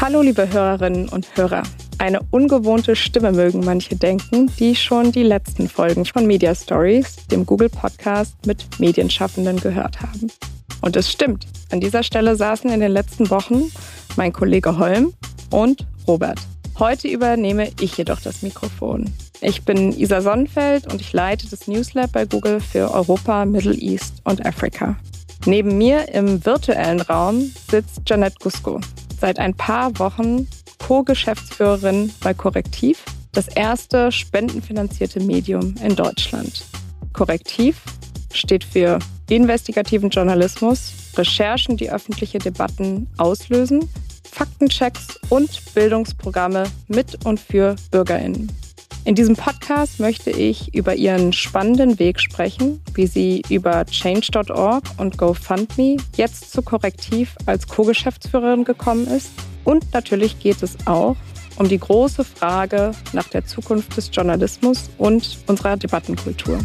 Hallo liebe Hörerinnen und Hörer. Eine ungewohnte Stimme mögen manche denken, die schon die letzten Folgen von Media Stories, dem Google Podcast mit Medienschaffenden gehört haben. Und es stimmt, an dieser Stelle saßen in den letzten Wochen mein Kollege Holm und Robert. Heute übernehme ich jedoch das Mikrofon. Ich bin Isa Sonnenfeld und ich leite das Newslab bei Google für Europa, Middle East und Afrika. Neben mir im virtuellen Raum sitzt Janette Gusko, seit ein paar Wochen Co-Geschäftsführerin bei Korrektiv, das erste spendenfinanzierte Medium in Deutschland. Korrektiv steht für investigativen Journalismus, Recherchen, die öffentliche Debatten auslösen, Faktenchecks und Bildungsprogramme mit und für Bürgerinnen. In diesem Podcast möchte ich über ihren spannenden Weg sprechen, wie sie über change.org und GoFundMe jetzt zu Korrektiv als Co-Geschäftsführerin gekommen ist. Und natürlich geht es auch um die große Frage nach der Zukunft des Journalismus und unserer Debattenkultur.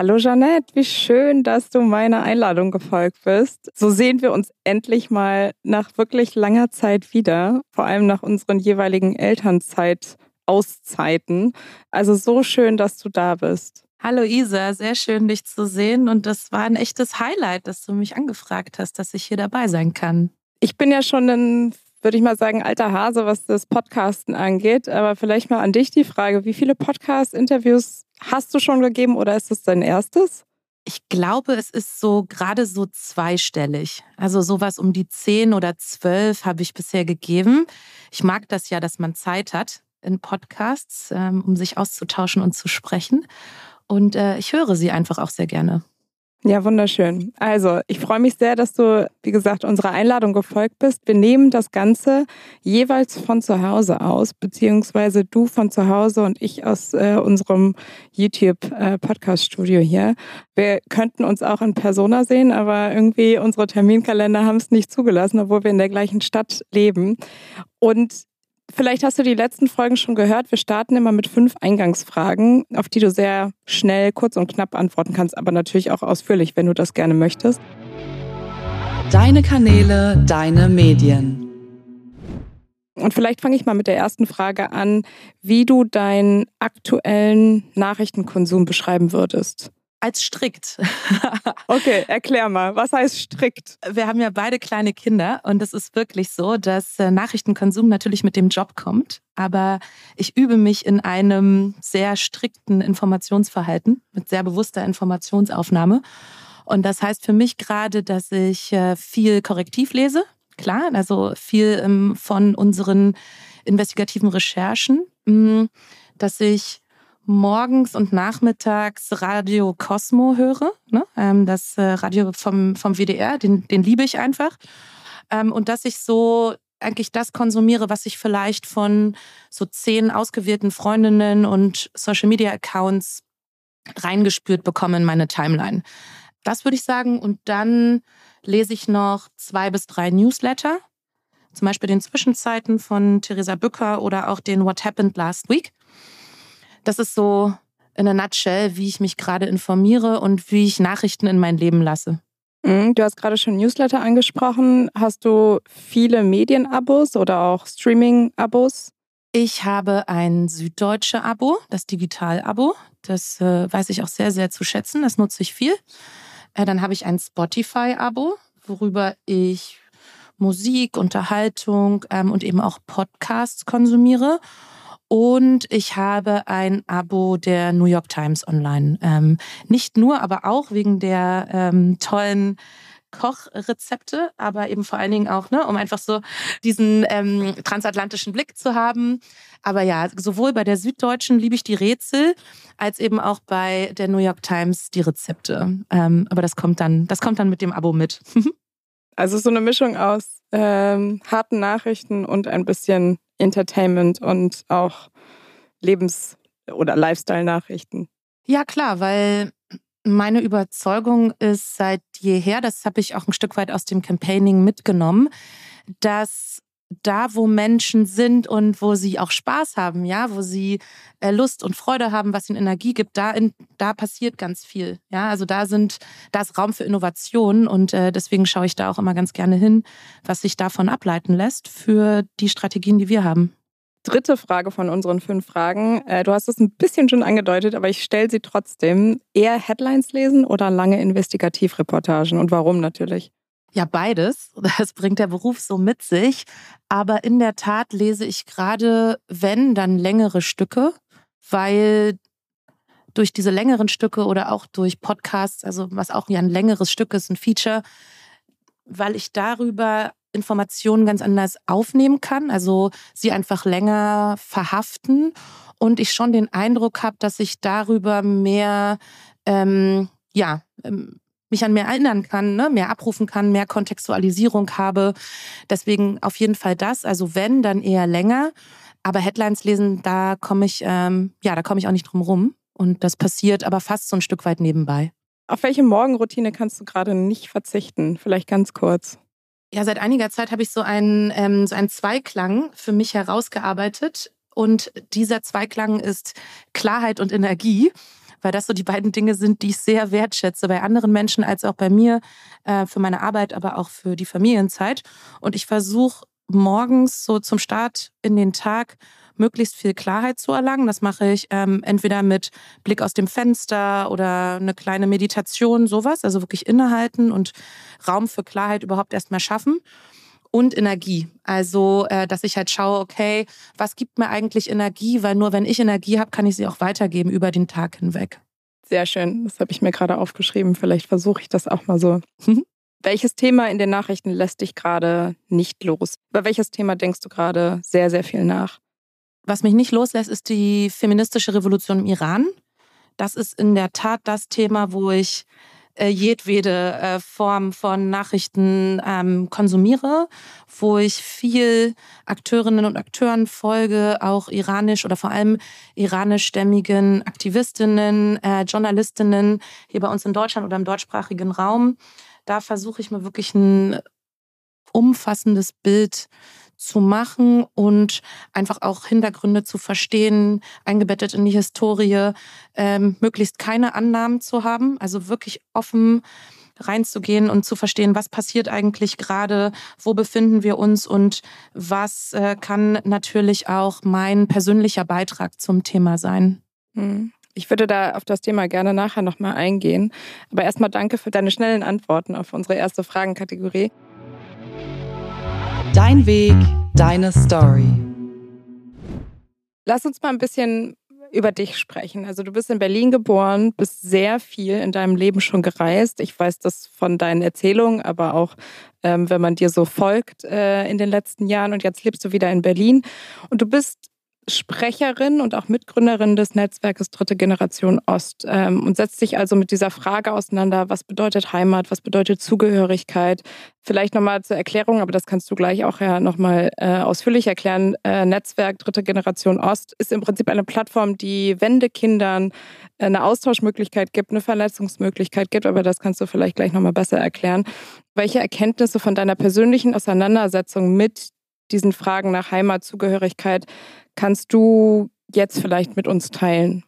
Hallo Jeanette, wie schön, dass du meiner Einladung gefolgt bist. So sehen wir uns endlich mal nach wirklich langer Zeit wieder, vor allem nach unseren jeweiligen Elternzeit-Auszeiten. Also so schön, dass du da bist. Hallo Isa, sehr schön dich zu sehen und das war ein echtes Highlight, dass du mich angefragt hast, dass ich hier dabei sein kann. Ich bin ja schon ein würde ich mal sagen, alter Hase, was das Podcasten angeht. Aber vielleicht mal an dich die Frage, wie viele Podcast-Interviews hast du schon gegeben oder ist das dein erstes? Ich glaube, es ist so gerade so zweistellig. Also sowas um die zehn oder zwölf habe ich bisher gegeben. Ich mag das ja, dass man Zeit hat in Podcasts, ähm, um sich auszutauschen und zu sprechen. Und äh, ich höre sie einfach auch sehr gerne. Ja, wunderschön. Also, ich freue mich sehr, dass du, wie gesagt, unserer Einladung gefolgt bist. Wir nehmen das Ganze jeweils von zu Hause aus, beziehungsweise du von zu Hause und ich aus äh, unserem YouTube-Podcast-Studio äh, hier. Wir könnten uns auch in Persona sehen, aber irgendwie unsere Terminkalender haben es nicht zugelassen, obwohl wir in der gleichen Stadt leben. Und Vielleicht hast du die letzten Folgen schon gehört. Wir starten immer mit fünf Eingangsfragen, auf die du sehr schnell, kurz und knapp antworten kannst, aber natürlich auch ausführlich, wenn du das gerne möchtest. Deine Kanäle, deine Medien. Und vielleicht fange ich mal mit der ersten Frage an, wie du deinen aktuellen Nachrichtenkonsum beschreiben würdest als strikt. okay, erklär mal, was heißt strikt? Wir haben ja beide kleine Kinder und es ist wirklich so, dass äh, Nachrichtenkonsum natürlich mit dem Job kommt, aber ich übe mich in einem sehr strikten Informationsverhalten mit sehr bewusster Informationsaufnahme. Und das heißt für mich gerade, dass ich äh, viel korrektiv lese, klar, also viel ähm, von unseren investigativen Recherchen, mm, dass ich morgens und nachmittags Radio Cosmo höre. Ne? Ähm, das äh, Radio vom, vom WDR, den, den liebe ich einfach. Ähm, und dass ich so eigentlich das konsumiere, was ich vielleicht von so zehn ausgewählten Freundinnen und Social Media Accounts reingespürt bekomme in meine Timeline. Das würde ich sagen. Und dann lese ich noch zwei bis drei Newsletter. Zum Beispiel den Zwischenzeiten von Theresa Bücker oder auch den What Happened Last Week. Das ist so in a nutshell, wie ich mich gerade informiere und wie ich Nachrichten in mein Leben lasse. Mhm, du hast gerade schon Newsletter angesprochen. Hast du viele Medienabos oder auch Streaming-Abos? Ich habe ein süddeutsche Abo, das Digital-Abo. Das äh, weiß ich auch sehr, sehr zu schätzen. Das nutze ich viel. Äh, dann habe ich ein Spotify-Abo, worüber ich Musik, Unterhaltung ähm, und eben auch Podcasts konsumiere. Und ich habe ein Abo der New York Times online. Ähm, nicht nur, aber auch wegen der ähm, tollen Kochrezepte, aber eben vor allen Dingen auch, ne, um einfach so diesen ähm, transatlantischen Blick zu haben. Aber ja, sowohl bei der Süddeutschen liebe ich die Rätsel, als eben auch bei der New York Times die Rezepte. Ähm, aber das kommt dann, das kommt dann mit dem Abo mit. also so eine Mischung aus ähm, harten Nachrichten und ein bisschen Entertainment und auch Lebens- oder Lifestyle-Nachrichten. Ja, klar, weil meine Überzeugung ist seit jeher, das habe ich auch ein Stück weit aus dem Campaigning mitgenommen, dass da, wo Menschen sind und wo sie auch Spaß haben, ja, wo sie äh, Lust und Freude haben, was ihnen Energie gibt, da, in, da passiert ganz viel. Ja, also da sind, da ist Raum für Innovation und äh, deswegen schaue ich da auch immer ganz gerne hin, was sich davon ableiten lässt für die Strategien, die wir haben. Dritte Frage von unseren fünf Fragen. Äh, du hast es ein bisschen schon angedeutet, aber ich stelle sie trotzdem. Eher Headlines lesen oder lange Investigativreportagen und warum natürlich? Ja, beides. Das bringt der Beruf so mit sich. Aber in der Tat lese ich gerade, wenn, dann längere Stücke, weil durch diese längeren Stücke oder auch durch Podcasts, also was auch ja ein längeres Stück ist, ein Feature, weil ich darüber Informationen ganz anders aufnehmen kann, also sie einfach länger verhaften und ich schon den Eindruck habe, dass ich darüber mehr, ähm, ja, ähm, mich an mehr erinnern kann, ne? mehr abrufen kann, mehr Kontextualisierung habe. Deswegen auf jeden Fall das. Also wenn, dann eher länger. Aber Headlines lesen, da komme ich, ähm, ja, da komme ich auch nicht drum rum. Und das passiert aber fast so ein Stück weit nebenbei. Auf welche Morgenroutine kannst du gerade nicht verzichten? Vielleicht ganz kurz. Ja, seit einiger Zeit habe ich so einen, ähm, so einen Zweiklang für mich herausgearbeitet. Und dieser Zweiklang ist Klarheit und Energie weil das so die beiden Dinge sind, die ich sehr wertschätze bei anderen Menschen als auch bei mir, äh, für meine Arbeit, aber auch für die Familienzeit. Und ich versuche morgens so zum Start in den Tag möglichst viel Klarheit zu erlangen. Das mache ich ähm, entweder mit Blick aus dem Fenster oder eine kleine Meditation, sowas, also wirklich innehalten und Raum für Klarheit überhaupt erstmal schaffen und Energie. Also, äh, dass ich halt schaue, okay, was gibt mir eigentlich Energie? Weil nur wenn ich Energie habe, kann ich sie auch weitergeben über den Tag hinweg. Sehr schön. Das habe ich mir gerade aufgeschrieben. Vielleicht versuche ich das auch mal so. welches Thema in den Nachrichten lässt dich gerade nicht los? Über welches Thema denkst du gerade sehr, sehr viel nach? Was mich nicht loslässt, ist die feministische Revolution im Iran. Das ist in der Tat das Thema, wo ich äh, jedwede äh, Form von Nachrichten ähm, konsumiere, wo ich viel Akteurinnen und Akteuren folge, auch iranisch oder vor allem iranischstämmigen Aktivistinnen, äh, Journalistinnen hier bei uns in Deutschland oder im deutschsprachigen Raum. Da versuche ich mir wirklich ein umfassendes Bild zu machen und einfach auch Hintergründe zu verstehen, eingebettet in die Historie, ähm, möglichst keine Annahmen zu haben, also wirklich offen reinzugehen und zu verstehen, was passiert eigentlich gerade, wo befinden wir uns und was äh, kann natürlich auch mein persönlicher Beitrag zum Thema sein. Hm. Ich würde da auf das Thema gerne nachher nochmal eingehen. Aber erstmal danke für deine schnellen Antworten auf unsere erste Fragenkategorie. Dein Weg, deine Story. Lass uns mal ein bisschen über dich sprechen. Also du bist in Berlin geboren, bist sehr viel in deinem Leben schon gereist. Ich weiß das von deinen Erzählungen, aber auch ähm, wenn man dir so folgt äh, in den letzten Jahren. Und jetzt lebst du wieder in Berlin. Und du bist Sprecherin und auch Mitgründerin des Netzwerkes Dritte Generation Ost ähm, und setzt sich also mit dieser Frage auseinander, was bedeutet Heimat, was bedeutet Zugehörigkeit. Vielleicht nochmal zur Erklärung, aber das kannst du gleich auch ja nochmal äh, ausführlich erklären. Äh, Netzwerk Dritte Generation Ost ist im Prinzip eine Plattform, die Wendekindern eine Austauschmöglichkeit gibt, eine Vernetzungsmöglichkeit gibt, aber das kannst du vielleicht gleich nochmal besser erklären. Welche Erkenntnisse von deiner persönlichen Auseinandersetzung mit diesen Fragen nach Heimatzugehörigkeit kannst du jetzt vielleicht mit uns teilen?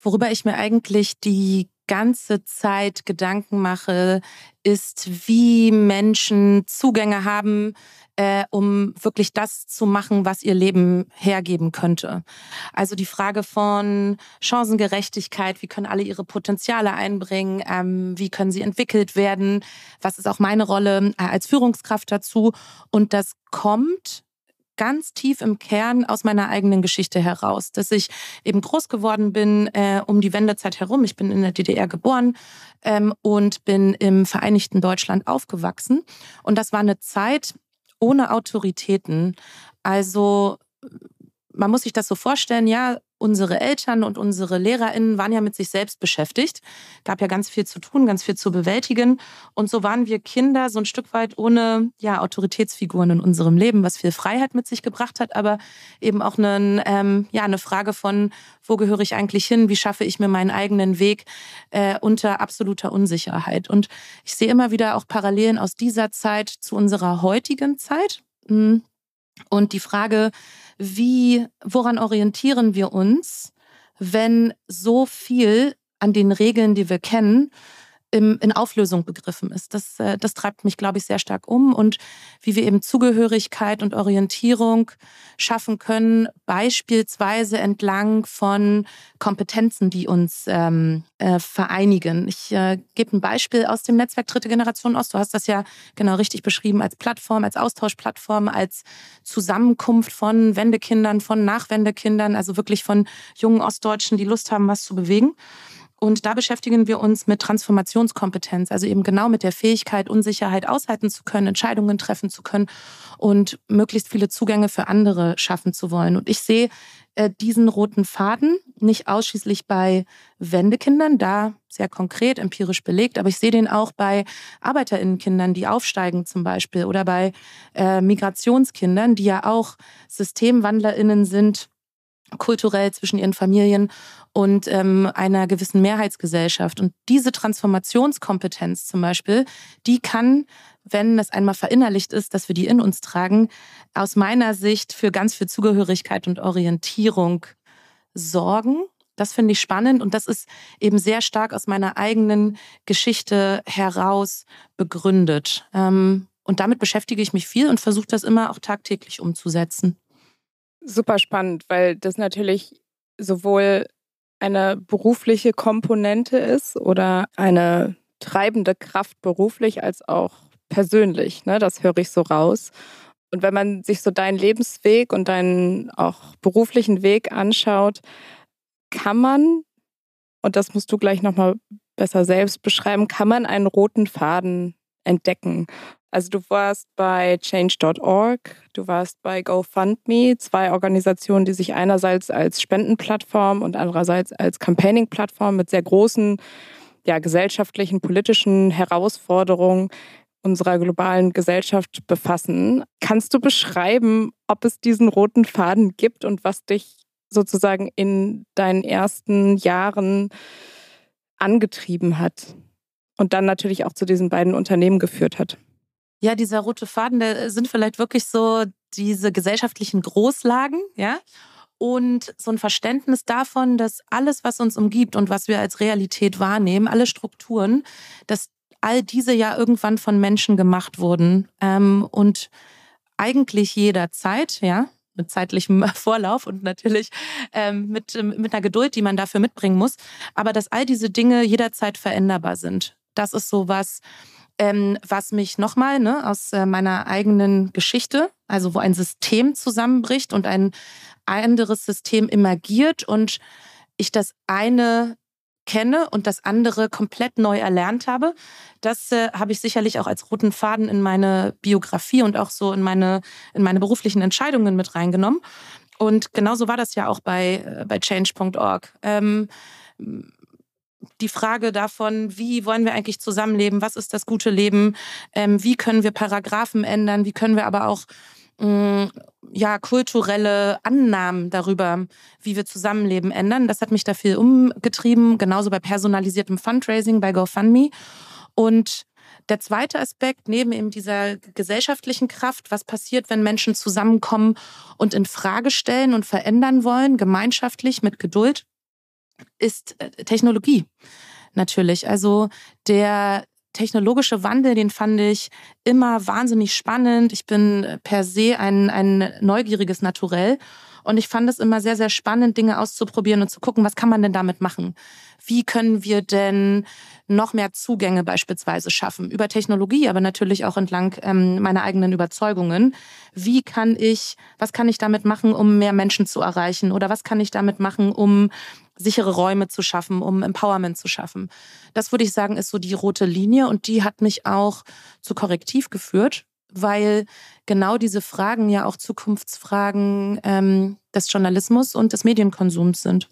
Worüber ich mir eigentlich die ganze Zeit Gedanken mache, ist, wie Menschen Zugänge haben, äh, um wirklich das zu machen, was ihr Leben hergeben könnte. Also die Frage von Chancengerechtigkeit, wie können alle ihre Potenziale einbringen, ähm, wie können sie entwickelt werden, was ist auch meine Rolle äh, als Führungskraft dazu. Und das kommt ganz tief im Kern aus meiner eigenen Geschichte heraus, dass ich eben groß geworden bin äh, um die Wendezeit herum. Ich bin in der DDR geboren ähm, und bin im Vereinigten Deutschland aufgewachsen. Und das war eine Zeit ohne Autoritäten. Also man muss sich das so vorstellen, ja, unsere Eltern und unsere LehrerInnen waren ja mit sich selbst beschäftigt. Gab ja ganz viel zu tun, ganz viel zu bewältigen. Und so waren wir Kinder so ein Stück weit ohne ja, Autoritätsfiguren in unserem Leben, was viel Freiheit mit sich gebracht hat, aber eben auch eine, ähm, ja, eine Frage von, wo gehöre ich eigentlich hin? Wie schaffe ich mir meinen eigenen Weg äh, unter absoluter Unsicherheit? Und ich sehe immer wieder auch Parallelen aus dieser Zeit zu unserer heutigen Zeit. Hm Und die Frage, wie, woran orientieren wir uns, wenn so viel an den Regeln, die wir kennen, im, in Auflösung begriffen ist. Das, äh, das treibt mich, glaube ich, sehr stark um. Und wie wir eben Zugehörigkeit und Orientierung schaffen können, beispielsweise entlang von Kompetenzen, die uns ähm, äh, vereinigen. Ich äh, gebe ein Beispiel aus dem Netzwerk Dritte Generation Ost. Du hast das ja genau richtig beschrieben als Plattform, als Austauschplattform, als Zusammenkunft von Wendekindern, von Nachwendekindern, also wirklich von jungen Ostdeutschen, die Lust haben, was zu bewegen. Und da beschäftigen wir uns mit Transformationskompetenz, also eben genau mit der Fähigkeit, Unsicherheit aushalten zu können, Entscheidungen treffen zu können und möglichst viele Zugänge für andere schaffen zu wollen. Und ich sehe äh, diesen roten Faden nicht ausschließlich bei Wendekindern, da sehr konkret, empirisch belegt, aber ich sehe den auch bei Arbeiterinnenkindern, die aufsteigen zum Beispiel, oder bei äh, Migrationskindern, die ja auch Systemwandlerinnen sind, kulturell zwischen ihren Familien und ähm, einer gewissen Mehrheitsgesellschaft. Und diese Transformationskompetenz zum Beispiel, die kann, wenn es einmal verinnerlicht ist, dass wir die in uns tragen, aus meiner Sicht für ganz viel Zugehörigkeit und Orientierung sorgen. Das finde ich spannend und das ist eben sehr stark aus meiner eigenen Geschichte heraus begründet. Ähm, und damit beschäftige ich mich viel und versuche das immer auch tagtäglich umzusetzen. Super spannend, weil das natürlich sowohl eine berufliche Komponente ist oder eine treibende Kraft beruflich als auch persönlich. Ne? Das höre ich so raus. Und wenn man sich so deinen Lebensweg und deinen auch beruflichen Weg anschaut, kann man, und das musst du gleich nochmal besser selbst beschreiben, kann man einen roten Faden entdecken. Also du warst bei change.org, du warst bei GoFundMe, zwei Organisationen, die sich einerseits als Spendenplattform und andererseits als Campaigning-Plattform mit sehr großen ja, gesellschaftlichen, politischen Herausforderungen unserer globalen Gesellschaft befassen. Kannst du beschreiben, ob es diesen roten Faden gibt und was dich sozusagen in deinen ersten Jahren angetrieben hat und dann natürlich auch zu diesen beiden Unternehmen geführt hat? Ja, dieser rote Faden, der sind vielleicht wirklich so diese gesellschaftlichen Großlagen, ja. Und so ein Verständnis davon, dass alles, was uns umgibt und was wir als Realität wahrnehmen, alle Strukturen, dass all diese ja irgendwann von Menschen gemacht wurden. Ähm, und eigentlich jederzeit, ja, mit zeitlichem Vorlauf und natürlich ähm, mit, mit einer Geduld, die man dafür mitbringen muss. Aber dass all diese Dinge jederzeit veränderbar sind. Das ist so was, ähm, was mich nochmal ne, aus äh, meiner eigenen Geschichte, also wo ein System zusammenbricht und ein anderes System emergiert und ich das eine kenne und das andere komplett neu erlernt habe. Das äh, habe ich sicherlich auch als roten Faden in meine Biografie und auch so in meine, in meine beruflichen Entscheidungen mit reingenommen. Und genauso war das ja auch bei, äh, bei change.org. Ähm, die Frage davon, wie wollen wir eigentlich zusammenleben, was ist das gute Leben, ähm, wie können wir Paragraphen ändern, wie können wir aber auch mh, mm, ja, kulturelle Annahmen darüber, wie wir zusammenleben, ändern. Das hat mich da viel umgetrieben, genauso bei personalisiertem Fundraising bei GoFundMe. Und der zweite Aspekt, neben eben dieser gesellschaftlichen Kraft, was passiert, wenn Menschen zusammenkommen und in Frage stellen und verändern wollen, gemeinschaftlich mit Geduld, ist äh, Technologie natürlich. Also der technologische Wandel, den fand ich immer wahnsinnig spannend. Ich bin äh, per se ein, ein neugieriges Naturell. Und ich fand es immer sehr, sehr spannend, Dinge auszuprobieren und zu gucken, was kann man denn damit machen? Wie können wir denn noch mehr Zugänge beispielsweise schaffen? Über Technologie, aber natürlich auch entlang ähm, meiner eigenen Überzeugungen. Wie kann ich, was kann ich damit machen, um mehr Menschen zu erreichen? Oder was kann ich damit machen, um sichere Räume zu schaffen, um Empowerment zu schaffen. Das würde ich sagen, ist so die rote Linie und die hat mich auch zu Korrektiv geführt, weil genau diese Fragen ja auch Zukunftsfragen ähm, des Journalismus und des Medienkonsums sind.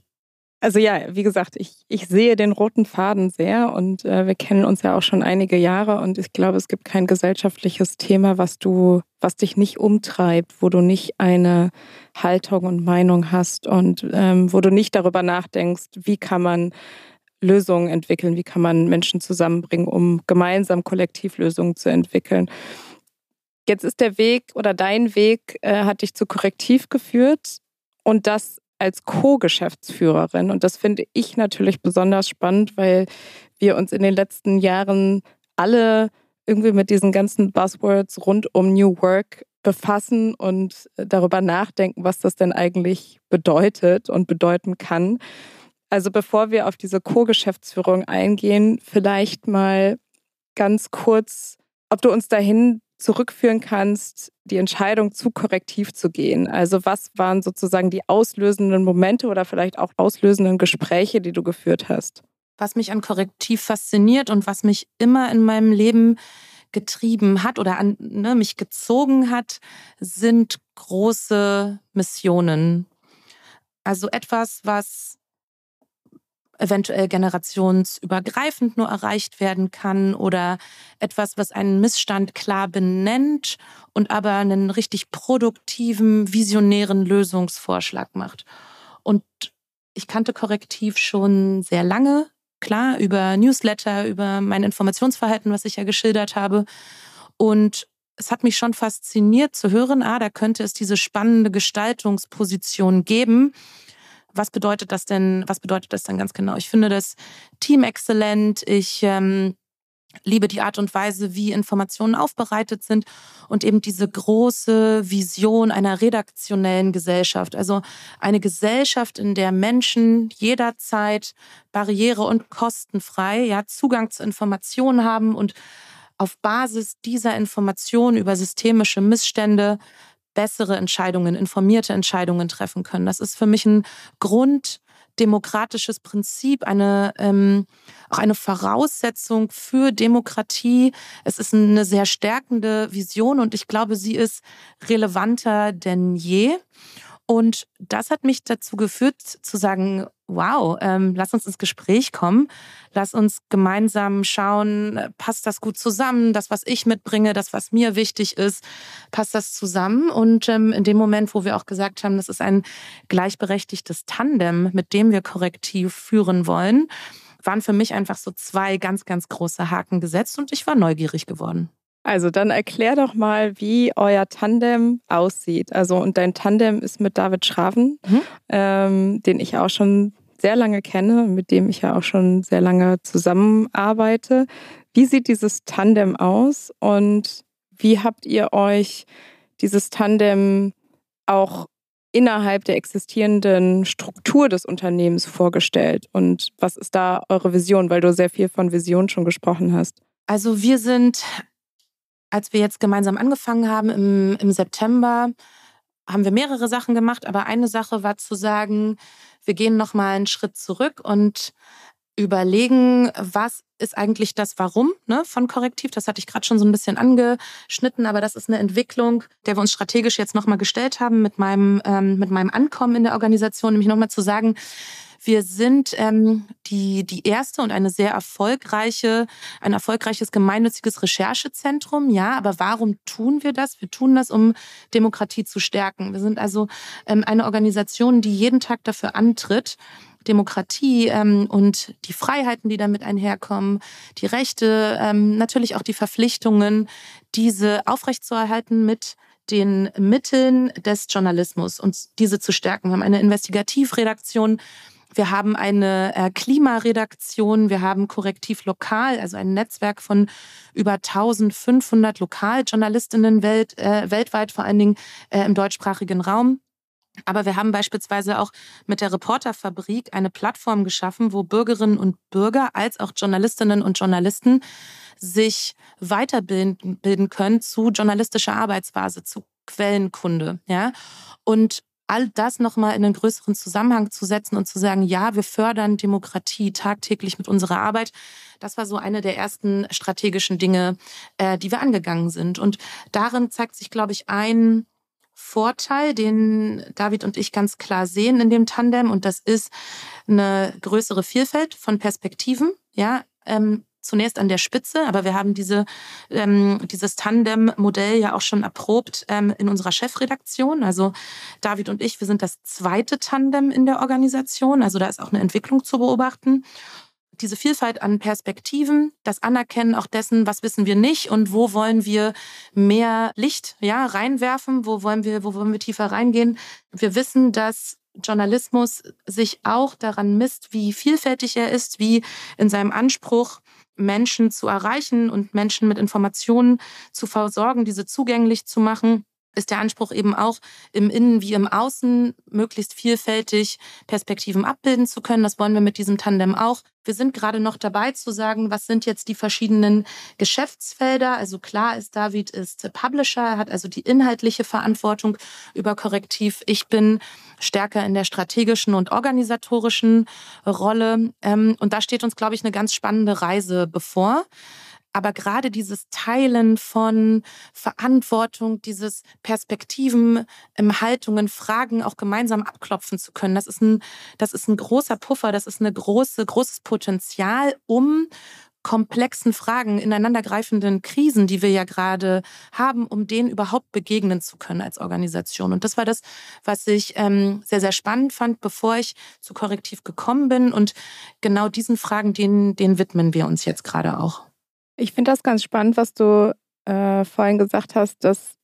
Also ja, wie gesagt, ich, ich sehe den roten Faden sehr und äh, wir kennen uns ja auch schon einige Jahre und ich glaube, es gibt kein gesellschaftliches Thema, was du, was dich nicht umtreibt, wo du nicht eine Haltung und Meinung hast und ähm, wo du nicht darüber nachdenkst, wie kann man Lösungen entwickeln, wie kann man Menschen zusammenbringen, um gemeinsam Kollektivlösungen zu entwickeln. Jetzt ist der Weg oder dein Weg äh, hat dich zu Korrektiv geführt und das als Co-Geschäftsführerin. Und das finde ich natürlich besonders spannend, weil wir uns in den letzten Jahren alle irgendwie mit diesen ganzen Buzzwords rund um New Work befassen und darüber nachdenken, was das denn eigentlich bedeutet und bedeuten kann. Also bevor wir auf diese Co-Geschäftsführung eingehen, vielleicht mal ganz kurz, ob du uns dahin zurückführen kannst, die Entscheidung zu korrektiv zu gehen. Also was waren sozusagen die auslösenden Momente oder vielleicht auch auslösenden Gespräche, die du geführt hast? Was mich an Korrektiv fasziniert und was mich immer in meinem Leben getrieben hat oder an, ne, mich gezogen hat, sind große Missionen. Also etwas, was eventuell generationsübergreifend nur erreicht werden kann oder etwas, was einen Missstand klar benennt und aber einen richtig produktiven, visionären Lösungsvorschlag macht. Und ich kannte Korrektiv schon sehr lange, klar, über Newsletter, über mein Informationsverhalten, was ich ja geschildert habe. Und es hat mich schon fasziniert zu hören, ah, da könnte es diese spannende Gestaltungsposition geben was bedeutet das denn, was bedeutet das dann ganz genau? Ich finde das Team exzellent. Ich ähm, liebe die Art und Weise, wie Informationen aufbereitet sind und eben diese große Vision einer redaktionellen Gesellschaft. Also eine Gesellschaft, in der Menschen jederzeit barriere- und kostenfrei ja, Zugang zu Informationen haben und auf Basis dieser Informationen über systemische Missstände bessere Entscheidungen, informierte Entscheidungen treffen können. Das ist für mich ein grunddemokratisches Prinzip, eine, ähm, auch eine Voraussetzung für Demokratie. Es ist eine sehr stärkende Vision und ich glaube, sie ist relevanter denn je. Und das hat mich dazu geführt zu sagen, wow, ähm, lass uns ins Gespräch kommen, lass uns gemeinsam schauen, passt das gut zusammen, das, was ich mitbringe, das, was mir wichtig ist, passt das zusammen? Und ähm, in dem Moment, wo wir auch gesagt haben, das ist ein gleichberechtigtes Tandem, mit dem wir korrektiv führen wollen, waren für mich einfach so zwei ganz, ganz große Haken gesetzt und ich war neugierig geworden. Also dann erklär doch mal, wie euer Tandem aussieht. Also und dein Tandem ist mit David Schraven, mhm. ähm, den ich auch schon sehr lange kenne, mit dem ich ja auch schon sehr lange zusammenarbeite. Wie sieht dieses Tandem aus und wie habt ihr euch dieses Tandem auch innerhalb der existierenden Struktur des Unternehmens vorgestellt? Und was ist da eure Vision, weil du sehr viel von Vision schon gesprochen hast? Also wir sind als wir jetzt gemeinsam angefangen haben im, im September, haben wir mehrere Sachen gemacht, aber eine Sache war zu sagen, wir gehen noch mal einen Schritt zurück und überlegen, was ist eigentlich das Warum ne, von Korrektiv. Das hatte ich gerade schon so ein bisschen angeschnitten, aber das ist eine Entwicklung, der wir uns strategisch jetzt nochmal gestellt haben mit meinem, ähm, mit meinem Ankommen in der Organisation, nämlich nochmal zu sagen, wir sind ähm, die, die erste und eine sehr erfolgreiche, ein erfolgreiches gemeinnütziges Recherchezentrum. Ja, aber warum tun wir das? Wir tun das, um Demokratie zu stärken. Wir sind also ähm, eine Organisation, die jeden Tag dafür antritt, Demokratie ähm, und die Freiheiten, die damit einherkommen, die Rechte, ähm, natürlich auch die Verpflichtungen, diese aufrechtzuerhalten mit den Mitteln des Journalismus und diese zu stärken. Wir haben eine Investigativredaktion, wir haben eine äh, Klimaredaktion, wir haben Korrektiv Lokal, also ein Netzwerk von über 1500 Lokaljournalistinnen welt, äh, weltweit, vor allen Dingen äh, im deutschsprachigen Raum. Aber wir haben beispielsweise auch mit der Reporterfabrik eine Plattform geschaffen, wo Bürgerinnen und Bürger als auch Journalistinnen und Journalisten sich weiterbilden können zu journalistischer Arbeitsweise, zu Quellenkunde, ja. Und all das nochmal in einen größeren Zusammenhang zu setzen und zu sagen, ja, wir fördern Demokratie tagtäglich mit unserer Arbeit. Das war so eine der ersten strategischen Dinge, äh, die wir angegangen sind. Und darin zeigt sich, glaube ich, ein Vorteil, den David und ich ganz klar sehen in dem Tandem. Und das ist eine größere Vielfalt von Perspektiven. Ja, ähm, zunächst an der Spitze, aber wir haben diese, ähm, dieses Tandem-Modell ja auch schon erprobt ähm, in unserer Chefredaktion. Also David und ich, wir sind das zweite Tandem in der Organisation. Also da ist auch eine Entwicklung zu beobachten. diese Vielfalt an Perspektiven, das Anerkennen auch dessen, was wissen wir nicht und wo wollen wir mehr Licht ja, reinwerfen, wo wollen wir, wo wollen wir tiefer reingehen. Wir wissen, dass Journalismus sich auch daran misst, wie vielfältig er ist, wie in seinem Anspruch Menschen zu erreichen und Menschen mit Informationen zu versorgen, diese zugänglich zu machen ist der Anspruch eben auch im Innen wie im Außen möglichst vielfältig Perspektiven abbilden zu können. Das wollen wir mit diesem Tandem auch. Wir sind gerade noch dabei zu sagen, was sind jetzt die verschiedenen Geschäftsfelder. Also klar ist, David ist Publisher, hat also die inhaltliche Verantwortung über Korrektiv. Ich bin stärker in der strategischen und organisatorischen Rolle. Ähm, und da steht uns, glaube ich, eine ganz spannende Reise bevor. Aber gerade dieses Teilen von Verantwortung, dieses Perspektiven, Haltungen, Fragen auch gemeinsam abklopfen zu können, das ist ein, das ist ein großer Puffer, das ist eine große, großes Potenzial, um komplexen Fragen, ineinandergreifenden Krisen, die wir ja gerade haben, um denen überhaupt begegnen zu können als Organisation. Und das war das, was ich ähm, sehr, sehr spannend fand, bevor ich zu Korrektiv gekommen bin. Und genau diesen Fragen, denen, denen widmen wir uns jetzt gerade auch. Ich finde das ganz spannend, was du äh, vorhin gesagt hast, dass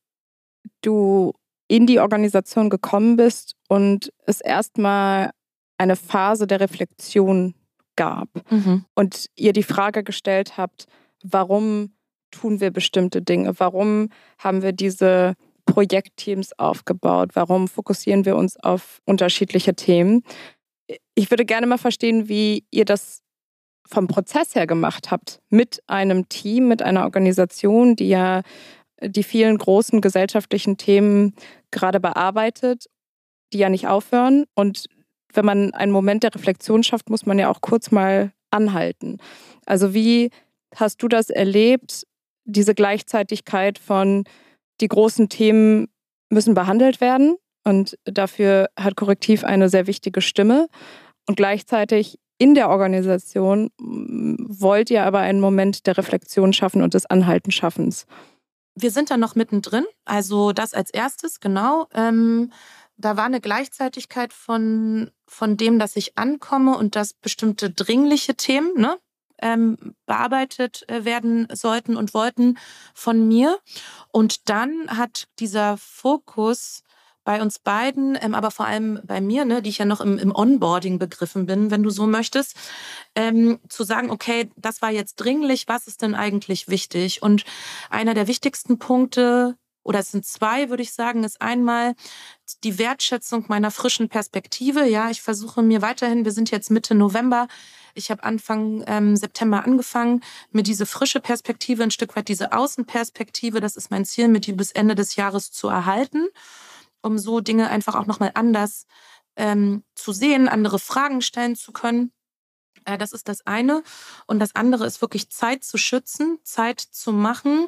du in die Organisation gekommen bist und es erstmal eine Phase der Reflexion gab mhm. und ihr die Frage gestellt habt, warum tun wir bestimmte Dinge? Warum haben wir diese Projektteams aufgebaut? Warum fokussieren wir uns auf unterschiedliche Themen? Ich würde gerne mal verstehen, wie ihr das vom Prozess her gemacht habt mit einem Team, mit einer Organisation, die ja die vielen großen gesellschaftlichen Themen gerade bearbeitet, die ja nicht aufhören. Und wenn man einen Moment der Reflexion schafft, muss man ja auch kurz mal anhalten. Also wie hast du das erlebt, diese Gleichzeitigkeit von die großen Themen müssen behandelt werden und dafür hat Korrektiv eine sehr wichtige Stimme und gleichzeitig in der Organisation wollt ihr aber einen Moment der Reflexion schaffen und des Anhaltenschaffens. Wir sind da noch mittendrin. Also das als erstes, genau. Ähm, da war eine Gleichzeitigkeit von, von dem, dass ich ankomme und dass bestimmte dringliche Themen ne, ähm, bearbeitet äh, werden sollten und wollten von mir. Und dann hat dieser Fokus bei uns beiden, ähm, aber vor allem bei mir, ne, die ich ja noch im, im Onboarding begriffen bin, wenn du so möchtest, ähm, zu sagen, okay, das war jetzt dringlich, was ist denn eigentlich wichtig? Und einer der wichtigsten Punkte, oder es sind zwei, würde ich sagen, ist einmal die Wertschätzung meiner frischen Perspektive. Ja, ich versuche mir weiterhin, wir sind jetzt Mitte November, ich habe Anfang ähm, September angefangen, mir diese frische Perspektive, ein Stück weit diese Außenperspektive, das ist mein Ziel, mit die bis Ende des Jahres zu erhalten um so Dinge einfach auch nochmal anders ähm, zu sehen, andere Fragen stellen zu können. Äh, das ist das eine. Und das andere ist wirklich Zeit zu schützen, Zeit zu machen,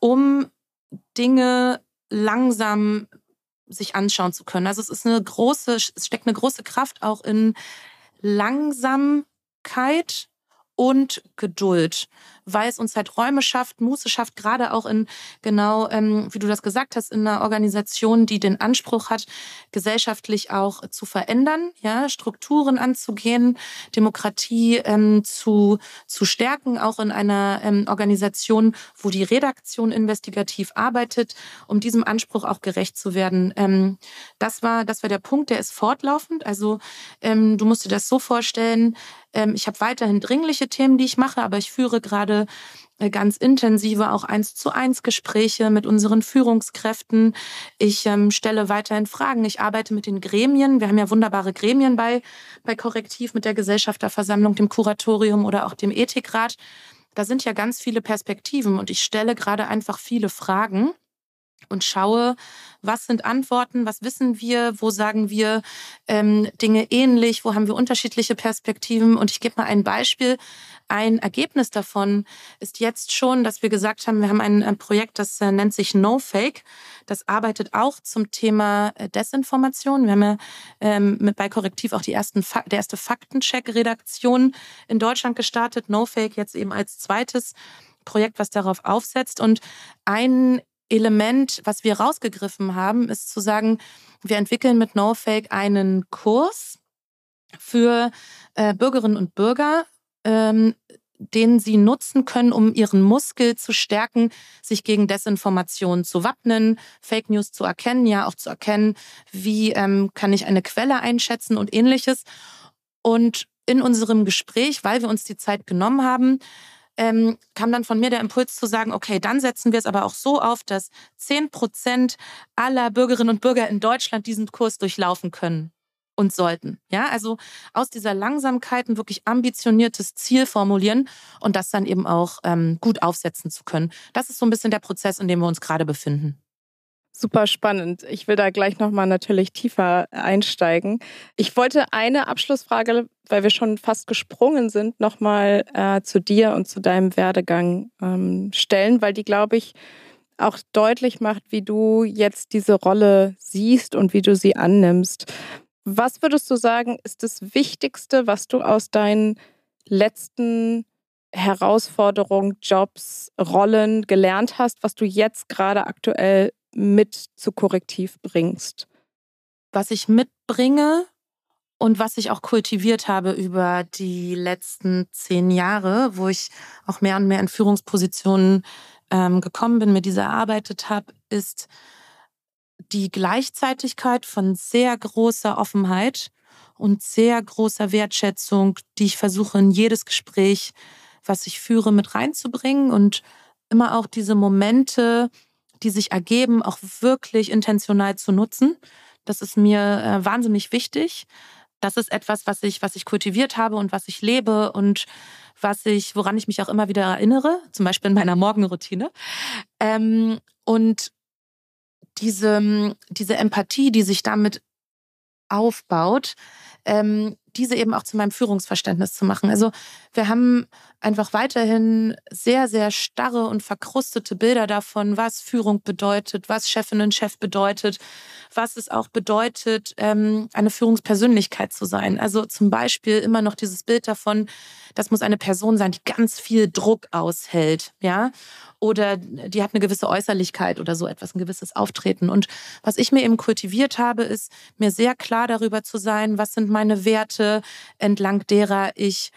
um Dinge langsam sich anschauen zu können. Also es ist eine große, es steckt eine große Kraft auch in Langsamkeit und Geduld, weil es uns halt Räume schafft, Muße schafft, gerade auch in genau, ähm, wie du das gesagt hast, in einer Organisation, die den Anspruch hat, gesellschaftlich auch zu verändern, ja, Strukturen anzugehen, Demokratie ähm, zu, zu stärken, auch in einer ähm, Organisation, wo die Redaktion investigativ arbeitet, um diesem Anspruch auch gerecht zu werden. Ähm, das war, das war der Punkt, der ist fortlaufend. Also ähm, du musst dir das so vorstellen, ähm, ich habe weiterhin dringliche Themen, die ich mache, aber ich führe gerade äh, ganz intensive auch eins zu eins Gespräche mit unseren Führungskräften. Ich ähm, stelle weiterhin Fragen. Ich arbeite mit den Gremien. Wir haben ja wunderbare Gremien bei, bei Korrektiv mit der Gesellschafterversammlung, dem Kuratorium oder auch dem Ethikrat. Da sind ja ganz viele Perspektiven und ich stelle gerade einfach viele Fragen und schaue, was sind Antworten, was wissen wir, wo sagen wir ähm, Dinge ähnlich, wo haben wir unterschiedliche Perspektiven. Und ich gebe mal ein Beispiel. Ein Ergebnis davon ist jetzt schon, dass wir gesagt haben, wir haben ein, ein Projekt, das äh, nennt sich No Fake. Das arbeitet auch zum Thema äh, Desinformation. Wir haben ja ähm, mit bei Korrektiv auch die ersten, der erste Faktencheck-Redaktion in Deutschland gestartet. No Fake jetzt eben als zweites Projekt, was darauf aufsetzt. Und ein Element, was wir rausgegriffen haben, ist zu sagen, wir entwickeln mit NoFake einen Kurs für äh, Bürgerinnen und Bürger, ähm, den sie nutzen können, um ihren Muskel zu stärken, sich gegen Desinformation zu wappnen, Fake News zu erkennen, ja auch zu erkennen, wie ähm, kann ich eine Quelle einschätzen und ähnliches. Und in unserem Gespräch, weil wir uns die Zeit genommen haben, ähm, kam dann von mir der Impuls zu sagen, okay, dann setzen wir es aber auch so auf, dass 10 Prozent aller Bürgerinnen und Bürger in Deutschland diesen Kurs durchlaufen können und sollten. Ja, also aus dieser Langsamkeit ein wirklich ambitioniertes Ziel formulieren und das dann eben auch ähm, gut aufsetzen zu können. Das ist so ein bisschen der Prozess, in dem wir uns gerade befinden. Super spannend. Ich will da gleich nochmal natürlich tiefer einsteigen. Ich wollte eine Abschlussfrage, weil wir schon fast gesprungen sind, nochmal äh, zu dir und zu deinem Werdegang ähm, stellen, weil die, glaube ich, auch deutlich macht, wie du jetzt diese Rolle siehst und wie du sie annimmst. Was würdest du sagen, ist das Wichtigste, was du aus deinen letzten Herausforderungen, Jobs, Rollen gelernt hast, was du jetzt gerade aktuell mit zu Korrektiv bringst? Was ich mitbringe und was ich auch kultiviert habe über die letzten zehn Jahre, wo ich auch mehr und mehr in Führungspositionen ähm, gekommen bin, mir diese erarbeitet habe, ist die Gleichzeitigkeit von sehr großer Offenheit und sehr großer Wertschätzung, die ich versuche in jedes Gespräch, was ich führe, mit reinzubringen und immer auch diese Momente, die sich ergeben, auch wirklich intentional zu nutzen. Das ist mir äh, wahnsinnig wichtig. Das ist etwas, was ich, was ich kultiviert habe und was ich lebe und was ich, woran ich mich auch immer wieder erinnere, zum Beispiel in meiner Morgenroutine. Ähm, und diese, diese Empathie, die sich damit aufbaut, ähm, diese eben auch zu meinem Führungsverständnis zu machen. Also wir haben einfach weiterhin sehr, sehr starre und verkrustete Bilder davon, was Führung bedeutet, was Chefin und Chef bedeutet, was es auch bedeutet, ähm, eine Führungspersönlichkeit zu sein. Also zum Beispiel immer noch dieses Bild davon, das muss eine Person sein, die ganz viel Druck aushält, ja oder die hat eine gewisse Äußerlichkeit oder so etwas, ein gewisses Auftreten. Und was ich mir eben kultiviert habe, ist mir sehr klar darüber zu sein, was sind meine Werte, entlang derer ich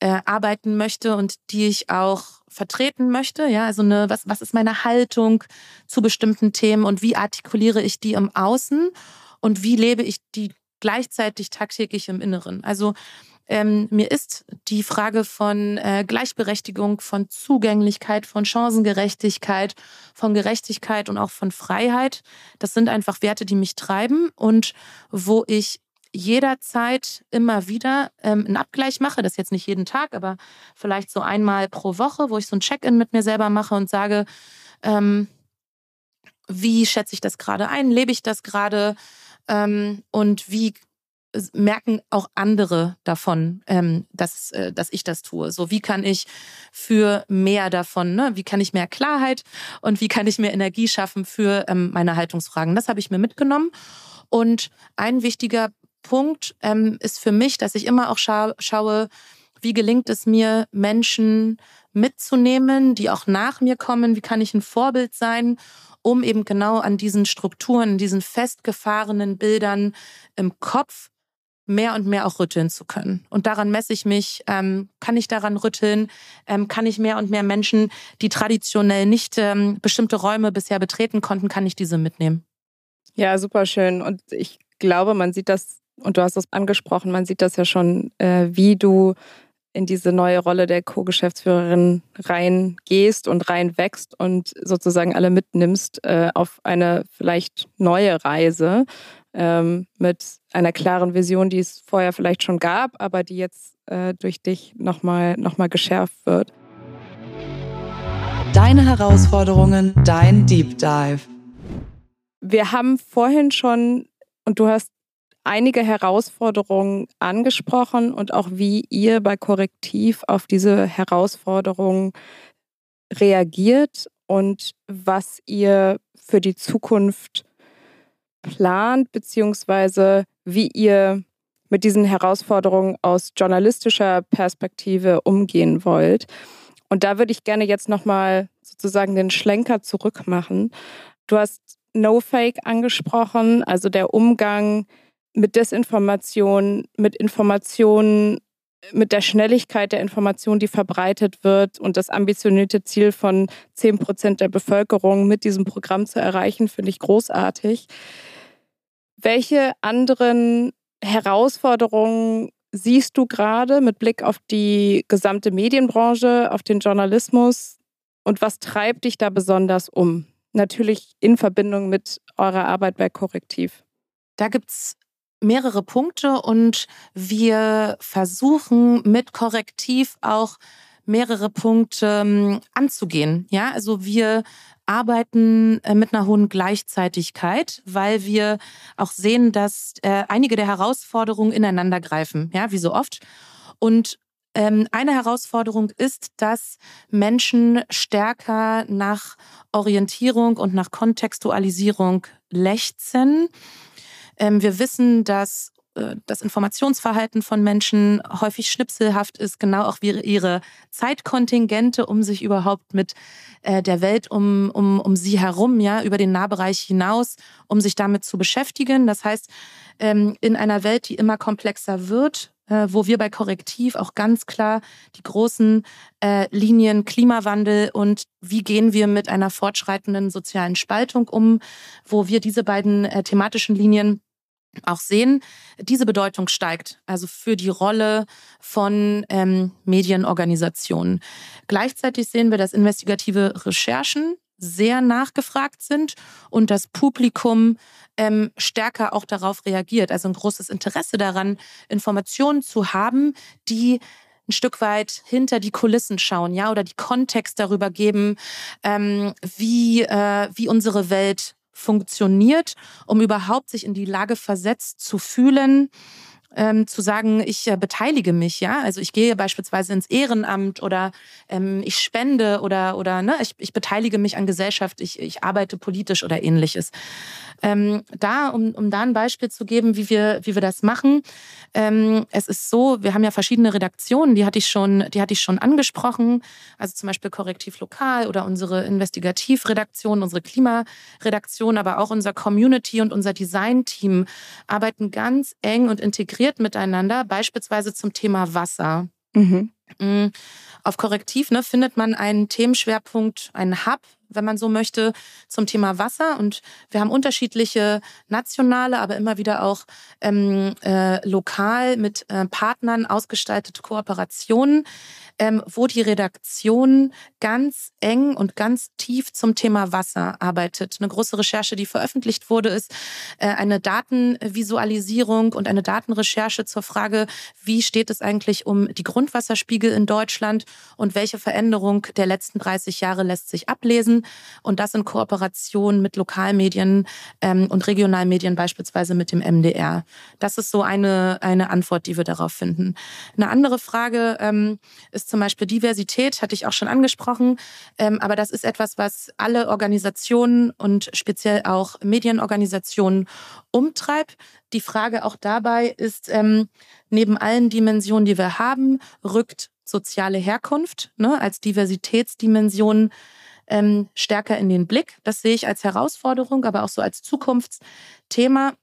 äh, arbeiten möchte und die ich auch vertreten möchte. Ja, also eine, was, was ist meine Haltung zu bestimmten Themen und wie artikuliere ich die im Außen und wie lebe ich die gleichzeitig tagtäglich im Inneren. Also ähm, mir ist die Frage von äh, Gleichberechtigung, von Zugänglichkeit, von Chancengerechtigkeit, von Gerechtigkeit und auch von Freiheit, das sind einfach Werte, die mich treiben und wo ich jederzeit immer wieder ähm, einen Abgleich mache, das jetzt nicht jeden Tag, aber vielleicht so einmal pro Woche, wo ich so ein Check-in mit mir selber mache und sage, ähm, wie schätze ich das gerade ein, lebe ich das gerade ähm, und wie merken auch andere davon, ähm, dass, äh, dass ich das tue. So, wie kann ich für mehr davon, ne? wie kann ich mehr Klarheit und wie kann ich mehr Energie schaffen für ähm, meine Haltungsfragen? Das habe ich mir mitgenommen. Und ein wichtiger Punkt ähm, ist für mich, dass ich immer auch scha schaue, wie gelingt es mir, Menschen mitzunehmen, die auch nach mir kommen? Wie kann ich ein Vorbild sein? um eben genau an diesen Strukturen, diesen festgefahrenen Bildern im Kopf mehr und mehr auch rütteln zu können. Und daran messe ich mich, ähm, kann ich daran rütteln, ähm, kann ich mehr und mehr Menschen, die traditionell nicht ähm, bestimmte Räume bisher betreten konnten, kann ich diese mitnehmen. Ja, super schön. Und ich glaube, man sieht das, und du hast es angesprochen, man sieht das ja schon, äh, wie du in diese neue Rolle der Co-Geschäftsführerin reingehst und reinwächst und sozusagen alle mitnimmst äh, auf eine vielleicht neue Reise ähm, mit einer klaren Vision, die es vorher vielleicht schon gab, aber die jetzt äh, durch dich nochmal noch mal geschärft wird. Deine Herausforderungen, dein Deep Dive. Wir haben vorhin schon, und du hast einige Herausforderungen angesprochen und auch wie ihr bei Korrektiv auf diese Herausforderungen reagiert und was ihr für die Zukunft plant, beziehungsweise wie ihr mit diesen Herausforderungen aus journalistischer Perspektive umgehen wollt. Und da würde ich gerne jetzt nochmal sozusagen den Schlenker zurückmachen. Du hast No Fake angesprochen, also der Umgang mit Desinformation, mit Informationen mit der Schnelligkeit der Information, die verbreitet wird und das ambitionierte Ziel von 10 Prozent der Bevölkerung mit diesem Programm zu erreichen, finde ich großartig. Welche anderen Herausforderungen siehst du gerade mit Blick auf die gesamte Medienbranche, auf den Journalismus und was treibt dich da besonders um? Natürlich in Verbindung mit eurer Arbeit bei Korrektiv. Da gibt es mehrere Punkte und wir versuchen mit Korrektiv auch mehrere Punkte ähm, anzugehen. Ja, also wir arbeiten äh, mit einer hohen Gleichzeitigkeit, weil wir auch sehen, dass äh, einige der Herausforderungen ineinander greifen, ja, wie so oft. Und ähm, eine Herausforderung ist, dass Menschen stärker nach Orientierung und nach Kontextualisierung lechzen. Ähm, wir wissen, dass äh, das Informationsverhalten von Menschen häufig schnipselhaft ist, genau auch wie ihre Zeitkontingente, um sich überhaupt mit äh, der Welt um, um, um sie herum, ja, über den Nahbereich hinaus, um sich damit zu beschäftigen. Das heißt, ähm, in einer Welt, die immer komplexer wird, äh, wo wir bei Korrektiv auch ganz klar die großen Linien Klimawandel und wie gehen wir mit einer fortschreitenden sozialen Spaltung um, wo wir diese beiden thematischen Linien auch sehen, diese Bedeutung steigt, also für die Rolle von ähm, Medienorganisationen. Gleichzeitig sehen wir, dass investigative Recherchen sehr nachgefragt sind und das Publikum ähm, stärker auch darauf reagiert. Also ein großes Interesse daran, Informationen zu haben, die ein Stück weit hinter die Kulissen schauen, ja, oder die Kontext darüber geben, ähm, wie, äh, wie unsere Welt funktioniert, um überhaupt sich in die Lage versetzt zu fühlen, ähm, zu sagen, ich äh, beteilige mich, ja, also ich gehe beispielsweise ins Ehrenamt oder ähm, ich spende oder oder ne, ich, ich beteilige mich an Gesellschaft, ich, ich arbeite politisch oder ähnliches. Ähm, da, um, um da ein Beispiel zu geben, wie wir, wie wir das machen. Ähm, es ist so, wir haben ja verschiedene Redaktionen, die hatte ich schon, die hatte ich schon angesprochen. Also zum Beispiel Korrektiv Lokal oder unsere Investigativredaktion, unsere Klimaredaktion, aber auch unser Community und unser Design-Team arbeiten ganz eng und integriert miteinander, beispielsweise zum Thema Wasser. Mhm. Mm, auf Korrektiv ne, findet man einen Themenschwerpunkt, einen Hub, wenn man so möchte, zum Thema Wasser. Und wir haben unterschiedliche nationale, aber immer wieder auch ähm, äh, lokal mit äh, Partnern ausgestaltete Kooperationen, ähm, wo die Redaktion ganz eng und ganz tief zum Thema Wasser arbeitet. Eine große Recherche, die veröffentlicht wurde, ist äh, eine Datenvisualisierung und eine Datenrecherche zur Frage, wie steht es eigentlich um die Grundwasserspiegel in Deutschland und welche Veränderung der letzten 30 Jahre lässt sich ablesen. Und das in Kooperation mit Lokalmedien ähm, und Regionalmedien, beispielsweise mit dem MDR. Das ist so eine, eine Antwort, die wir darauf finden. Eine andere Frage ähm, ist zum Beispiel Diversität, hatte ich auch schon angesprochen. Ähm, aber das ist etwas, was alle Organisationen und speziell auch Medienorganisationen umtreibt. Die Frage auch dabei ist, ähm, neben allen Dimensionen, die wir haben, rückt soziale Herkunft ne, als Diversitätsdimension ähm, stärker in den Blick. Das sehe ich als Herausforderung, aber auch so als Zukunftsthema.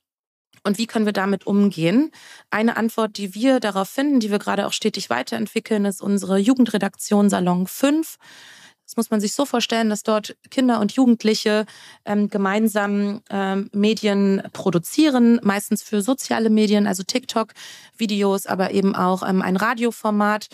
Und wie können wir damit umgehen? Eine Antwort, die wir darauf finden, die wir gerade auch stetig weiterentwickeln, ist unsere Jugendredaktion Salon 5. Das muss man sich so vorstellen, dass dort Kinder und Jugendliche ähm, gemeinsam ähm, Medien produzieren, meistens für soziale Medien, also TikTok-Videos, aber eben auch ähm, ein Radioformat.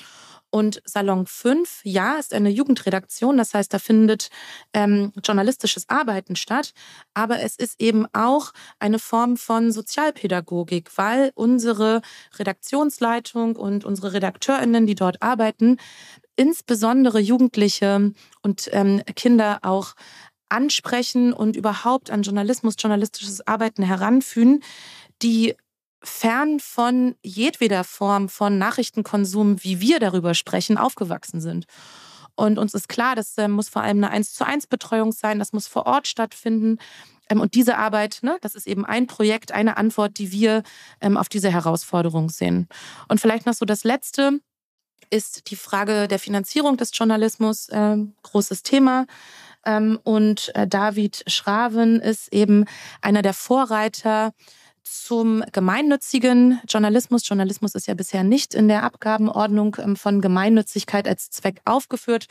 Und Salon 5, ja, ist eine Jugendredaktion, das heißt, da findet ähm, journalistisches Arbeiten statt, aber es ist eben auch eine Form von Sozialpädagogik, weil unsere Redaktionsleitung und unsere Redakteurinnen, die dort arbeiten, insbesondere Jugendliche und ähm, Kinder auch ansprechen und überhaupt an Journalismus, journalistisches Arbeiten heranführen, die fern von jedweder Form von Nachrichtenkonsum, wie wir darüber sprechen, aufgewachsen sind. Und uns ist klar, das äh, muss vor allem eine 1 zu 1 Betreuung sein, das muss vor Ort stattfinden. Ähm, und diese Arbeit, ne, das ist eben ein Projekt, eine Antwort, die wir ähm, auf diese Herausforderung sehen. Und vielleicht noch so das Letzte ist die Frage der Finanzierung des Journalismus, äh, großes Thema. Ähm, und äh, David Schraven ist eben einer der Vorreiter zum gemeinnützigen Journalismus. Journalismus ist ja bisher nicht in der Abgabenordnung ähm, von Gemeinnützigkeit als Zweck aufgeführt.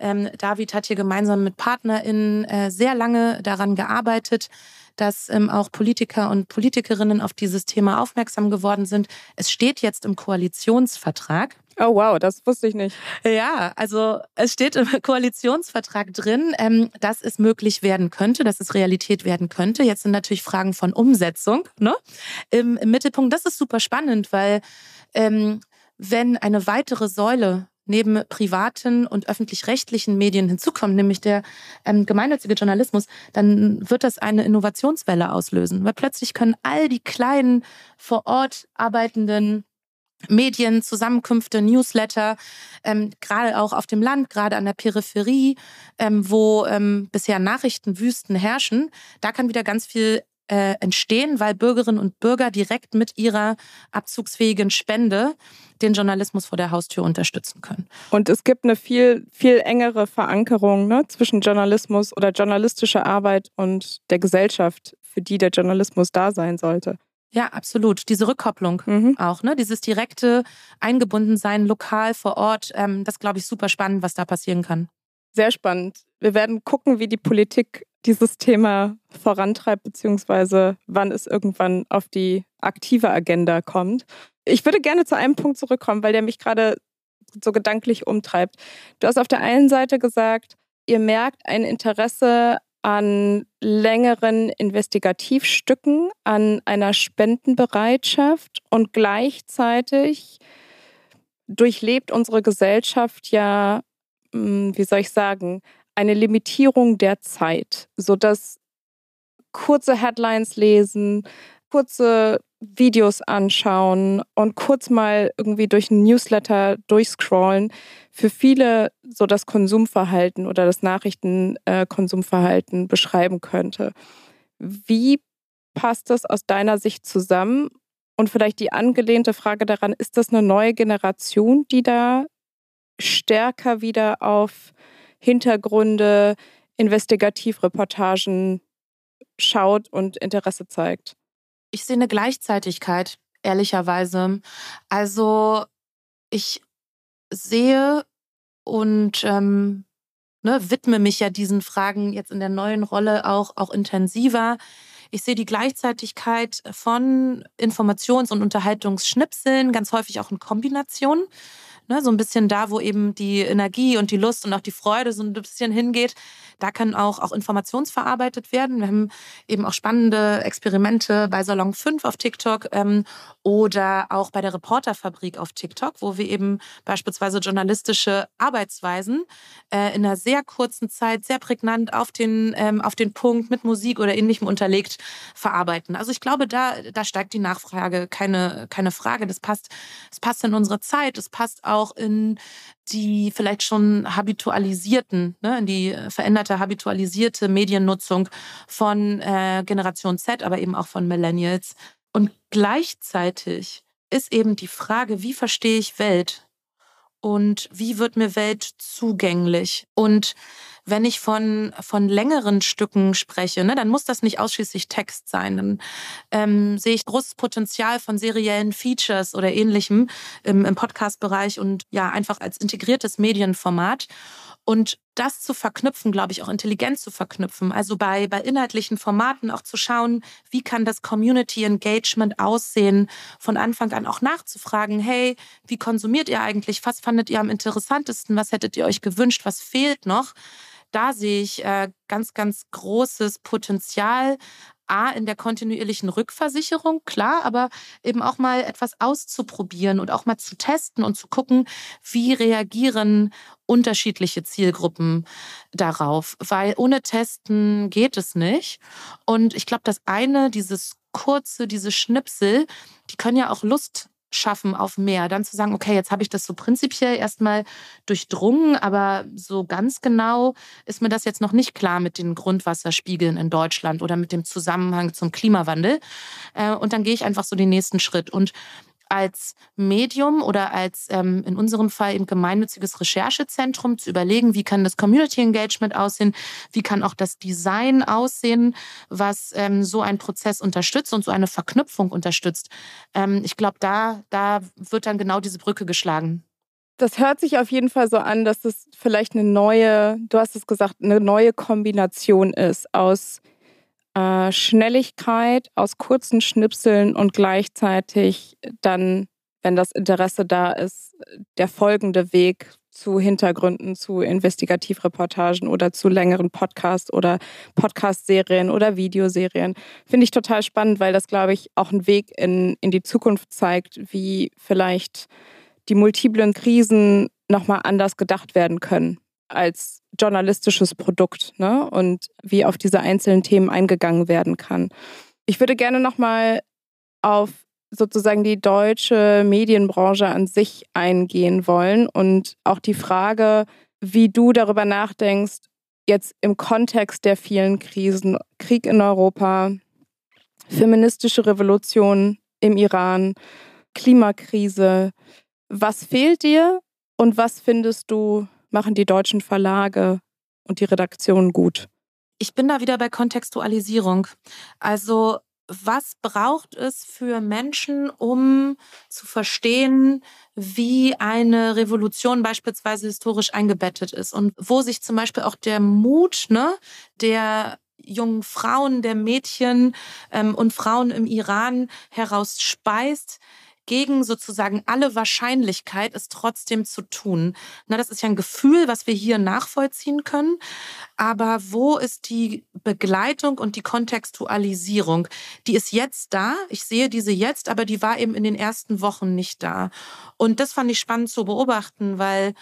Ähm, David hat hier gemeinsam mit PartnerInnen äh, sehr lange daran gearbeitet, dass ähm, auch Politiker und Politikerinnen auf dieses Thema aufmerksam geworden sind. Es steht jetzt im Koalitionsvertrag. Oh wow, das wusste ich nicht. Ja, also es steht im Koalitionsvertrag drin, ähm, dass es möglich werden könnte, dass es Realität werden könnte. Jetzt sind natürlich Fragen von Umsetzung ne? Im, im Mittelpunkt. Das ist super spannend, weil ähm, wenn eine weitere Säule neben privaten und öffentlich-rechtlichen Medien hinzukommt, nämlich der ähm, gemeinnützige Journalismus, dann wird das eine Innovationswelle auslösen. Weil plötzlich können all die kleinen vor Ort arbeitenden Medien, Zusammenkünfte, Newsletter, ähm, gerade auch auf dem Land, gerade an der Peripherie, ähm, wo ähm, bisher Nachrichtenwüsten herrschen, da kann wieder ganz viel äh, entstehen, weil Bürgerinnen und Bürger direkt mit ihrer abzugsfähigen Spende den Journalismus vor der Haustür unterstützen können. Und es gibt eine viel, viel engere Verankerung ne, zwischen Journalismus oder journalistischer Arbeit und der Gesellschaft, für die der Journalismus da sein sollte. Ja, absolut. Diese Rückkopplung mhm. auch, ne? Dieses direkte Eingebundensein lokal vor Ort, ähm, das glaube ich super spannend, was da passieren kann. Sehr spannend. Wir werden gucken, wie die Politik dieses Thema vorantreibt, beziehungsweise wann es irgendwann auf die aktive Agenda kommt. Ich würde gerne zu einem Punkt zurückkommen, weil der mich gerade so gedanklich umtreibt. Du hast auf der einen Seite gesagt, ihr merkt ein Interesse an längeren Investigativstücken, an einer Spendenbereitschaft und gleichzeitig durchlebt unsere Gesellschaft ja, hm, wie soll ich sagen, eine Limitierung der Zeit, sodass kurze Headlines lesen, kurze Videos anschauen und kurz mal irgendwie durch ein Newsletter durchscrollen für viele so das Konsumverhalten oder das Nachrichtenkonsumverhalten beschreiben könnte. Wie passt das aus deiner Sicht zusammen? Und vielleicht die angelehnte Frage daran, ist das eine neue Generation, die da stärker wieder auf Hintergründe, Investigativreportagen schaut und Interesse zeigt? Ich sehe eine Gleichzeitigkeit, ehrlicherweise. Also ich sehe und ähm, ne, widme mich ja diesen Fragen jetzt in der neuen Rolle auch, auch intensiver. Ich sehe die Gleichzeitigkeit von Informations- und Unterhaltungsschnipseln, ganz häufig auch in Kombination. Ne, so ein bisschen da, wo eben die Energie und die Lust und auch die Freude so ein bisschen hingeht. Da kann auch, auch informationsverarbeitet werden. Wir haben eben auch spannende Experimente bei Salon 5 auf TikTok ähm, oder auch bei der Reporterfabrik auf TikTok, wo wir eben beispielsweise journalistische Arbeitsweisen äh, in einer sehr kurzen Zeit, sehr prägnant auf den, ähm, auf den Punkt mit Musik oder ähnlichem unterlegt verarbeiten. Also ich glaube, da, da steigt die Nachfrage, keine, keine Frage. Das passt, das passt in unsere Zeit, es passt auch in die vielleicht schon habitualisierten, ne, in die veränderte, habitualisierte Mediennutzung von äh, Generation Z, aber eben auch von Millennials. Und gleichzeitig ist eben die Frage, wie verstehe ich Welt und wie wird mir Welt zugänglich? Und wenn ich von, von längeren Stücken spreche, ne, dann muss das nicht ausschließlich Text sein. Dann ähm, sehe ich großes Potenzial von seriellen Features oder ähnlichem im, im Podcast-Bereich und ja, einfach als integriertes Medienformat. Und das zu verknüpfen, glaube ich, auch intelligent zu verknüpfen. Also bei, bei inhaltlichen Formaten auch zu schauen, wie kann das Community Engagement aussehen, von Anfang an auch nachzufragen, hey, wie konsumiert ihr eigentlich? Was fandet ihr am interessantesten? Was hättet ihr euch gewünscht? Was fehlt noch? Da sehe ich äh, ganz, ganz großes Potenzial, A, in der kontinuierlichen Rückversicherung, klar, aber eben auch mal etwas auszuprobieren und auch mal zu testen und zu gucken, wie reagieren unterschiedliche Zielgruppen darauf. Weil ohne Testen geht es nicht. Und ich glaube, das eine, dieses kurze, diese Schnipsel, die können ja auch Lust schaffen auf mehr. Dann zu sagen, okay, jetzt habe ich das so prinzipiell erstmal durchdrungen, aber so ganz genau ist mir das jetzt noch nicht klar mit den Grundwasserspiegeln in Deutschland oder mit dem Zusammenhang zum Klimawandel. Äh, und dann gehe ich einfach so den nächsten Schritt. Und als Medium oder als ähm, in unserem Fall eben gemeinnütziges Recherchezentrum zu überlegen, wie kann das Community Engagement aussehen, wie kann auch das Design aussehen, was ähm, so einen Prozess unterstützt und so eine Verknüpfung unterstützt. Ähm, ich glaube, da, da wird dann genau diese Brücke geschlagen. Das hört sich auf jeden Fall so an, dass es vielleicht eine neue, du hast es gesagt, eine neue Kombination ist aus äh, Schnelligkeit, aus kurzen Schnipseln und gleichzeitig dann, wenn das Interesse da ist, der folgende Weg zu Hintergründen, zu Investigativreportagen oder zu längeren Podcasts oder Podcast-Serien oder Videoserien. Finde ich total spannend, weil das, glaube ich, auch einen Weg in, in die Zukunft zeigt, wie vielleicht die multiplen Krisen nochmal anders gedacht werden können als journalistisches Produkt ne? und wie auf diese einzelnen Themen eingegangen werden kann. Ich würde gerne nochmal auf sozusagen die deutsche Medienbranche an sich eingehen wollen und auch die Frage, wie du darüber nachdenkst, jetzt im Kontext der vielen Krisen, Krieg in Europa, feministische Revolution im Iran, Klimakrise, was fehlt dir und was findest du machen die deutschen Verlage und die Redaktionen gut? Ich bin da wieder bei Kontextualisierung. Also was braucht es für Menschen, um zu verstehen, wie eine Revolution beispielsweise historisch eingebettet ist und wo sich zum Beispiel auch der Mut ne, der jungen Frauen, der Mädchen ähm, und Frauen im Iran herausspeist, gegen sozusagen alle Wahrscheinlichkeit, es trotzdem zu tun. Na, das ist ja ein Gefühl, was wir hier nachvollziehen können. Aber wo ist die Begleitung und die Kontextualisierung? Die ist jetzt da. Ich sehe diese jetzt, aber die war eben in den ersten Wochen nicht da. Und das fand ich spannend zu beobachten, weil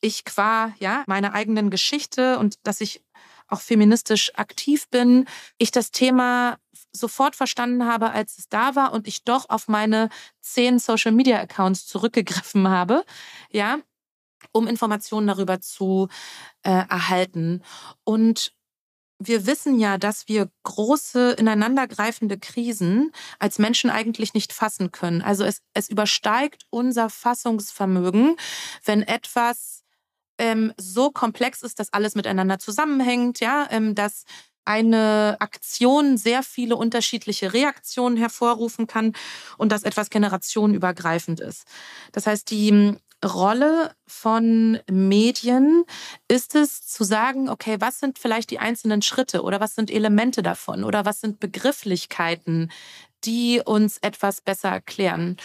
ich qua ja meiner eigenen Geschichte und dass ich auch feministisch aktiv bin, ich das Thema sofort verstanden habe, als es da war und ich doch auf meine zehn Social Media Accounts zurückgegriffen habe, ja, um Informationen darüber zu äh, erhalten. Und wir wissen ja, dass wir große ineinandergreifende Krisen als Menschen eigentlich nicht fassen können. Also es, es übersteigt unser Fassungsvermögen, wenn etwas ähm, so komplex ist, dass alles miteinander zusammenhängt, ja, ähm, dass eine Aktion sehr viele unterschiedliche Reaktionen hervorrufen kann und dass etwas generationenübergreifend ist. Das heißt, die hm, Rolle von Medien ist es zu sagen, okay, was sind vielleicht die einzelnen Schritte oder was sind Elemente davon oder was sind Begrifflichkeiten, die uns etwas besser erklären.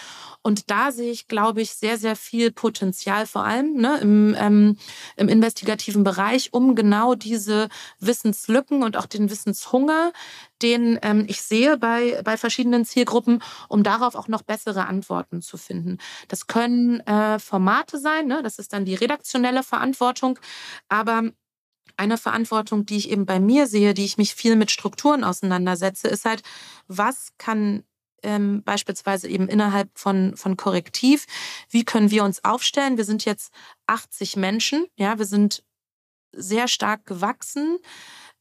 Und da sehe ich, glaube ich, sehr, sehr viel Potenzial, vor allem ne, im, ähm, im investigativen Bereich, um genau diese Wissenslücken und auch den Wissenshunger, den ähm, ich sehe bei, bei verschiedenen Zielgruppen, um darauf auch noch bessere Antworten zu finden. Das können äh, Formate sein, ne? das ist dann die redaktionelle Verantwortung, aber eine Verantwortung, die ich eben bei mir sehe, die ich mich viel mit Strukturen auseinandersetze, ist halt, was kann ähm, beispielsweise eben innerhalb von, von Korrektiv, wie können wir uns aufstellen? Wir sind jetzt 80 Menschen, ja, wir sind sehr stark gewachsen.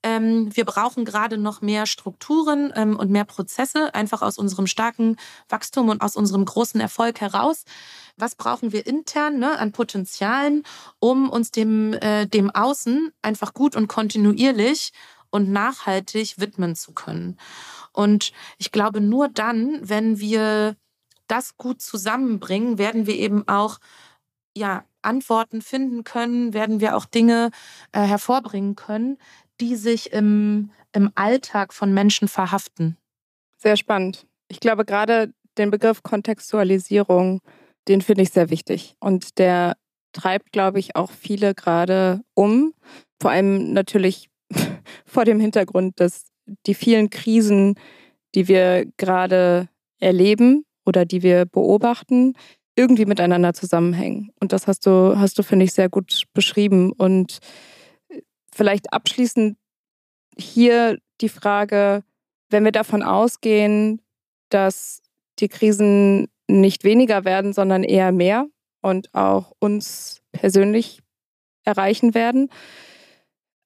Ähm, wir brauchen gerade noch mehr Strukturen ähm, und mehr Prozesse, einfach aus unserem starken Wachstum und aus unserem großen Erfolg heraus. Was brauchen wir intern ne, an Potenzialen, um uns dem, äh, dem Außen einfach gut und kontinuierlich und nachhaltig widmen zu können? Und ich glaube, nur dann, wenn wir das gut zusammenbringen, werden wir eben auch ja, Antworten finden können, werden wir auch Dinge äh, hervorbringen können, die sich im, im Alltag von Menschen verhaften. Sehr spannend. Ich glaube, gerade den Begriff Kontextualisierung, den finde ich sehr wichtig. Und der treibt, glaube ich, auch viele gerade um. Vor allem natürlich vor dem Hintergrund, dass die vielen Krisen, die wir gerade erleben oder die wir beobachten, irgendwie miteinander zusammenhängen. Und das hast du, hast du, finde ich, sehr gut beschrieben. Und Vielleicht abschließend hier die Frage, wenn wir davon ausgehen, dass die Krisen nicht weniger werden, sondern eher mehr und auch uns persönlich erreichen werden,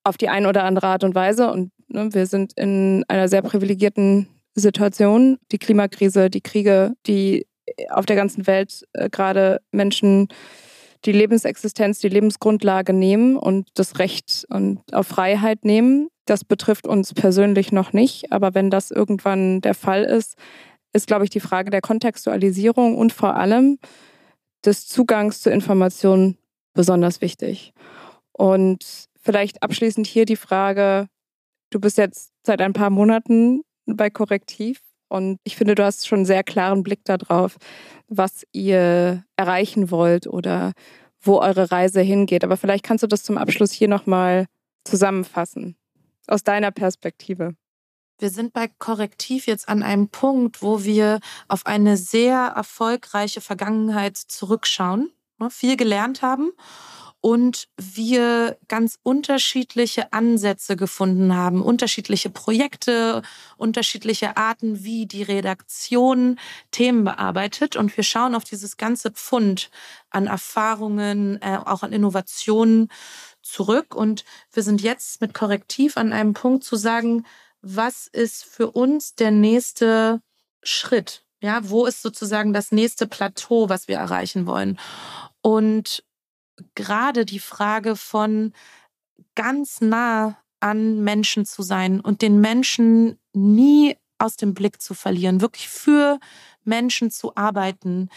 auf die eine oder andere Art und Weise. Und ne, wir sind in einer sehr privilegierten Situation. Die Klimakrise, die Kriege, die auf der ganzen Welt äh, gerade Menschen die Lebensexistenz, die Lebensgrundlage nehmen und das Recht und auf Freiheit nehmen. Das betrifft uns persönlich noch nicht, aber wenn das irgendwann der Fall ist, ist, glaube ich, die Frage der Kontextualisierung und vor allem des Zugangs zu Informationen besonders wichtig. Und vielleicht abschließend hier die Frage, du bist jetzt seit ein paar Monaten bei Korrektiv und ich finde, du hast schon einen sehr klaren Blick darauf, was ihr erreichen wollt oder wo eure Reise hingeht. Aber vielleicht kannst du das zum Abschluss hier nochmal zusammenfassen, aus deiner Perspektive. Wir sind bei Korrektiv jetzt an einem Punkt, wo wir auf eine sehr erfolgreiche Vergangenheit zurückschauen, ne, viel gelernt haben und wir ganz unterschiedliche Ansätze gefunden haben, unterschiedliche Projekte, unterschiedliche Arten, wie die Redaktion Themen bearbeitet. Und wir schauen auf dieses ganze Pfund an Erfahrungen, äh, auch an Innovationen zurück. Und wir sind jetzt mit Korrektiv an einem Punkt zu sagen, was ist für uns der nächste Schritt? Ja, wo ist sozusagen das nächste Plateau, was wir erreichen wollen? Und gerade die Frage von ganz nah an Menschen zu sein und den Menschen nie aus dem Blick zu verlieren, wirklich für Menschen zu arbeiten,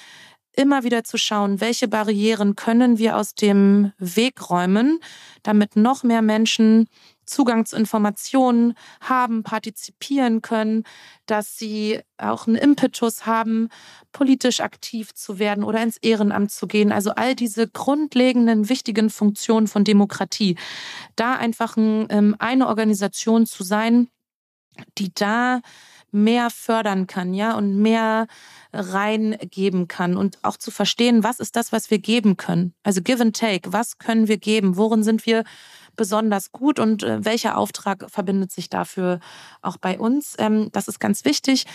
immer wieder zu schauen, welche Barrieren können wir aus dem Weg räumen, damit noch mehr Menschen Zugang zu Informationen haben, partizipieren können, dass sie auch einen Impetus haben, politisch aktiv zu werden oder ins Ehrenamt zu gehen. Also all diese grundlegenden, wichtigen Funktionen von Demokratie. Da einfach ein, ähm, eine Organisation zu sein, die da mehr fördern kann, ja, und mehr reingeben kann und auch zu verstehen, was ist das, was wir geben können. Also give and take, was können wir geben? Worin sind wir besonders gut und äh, welcher Auftrag verbindet sich dafür auch bei uns. Ähm, das ist ganz wichtig.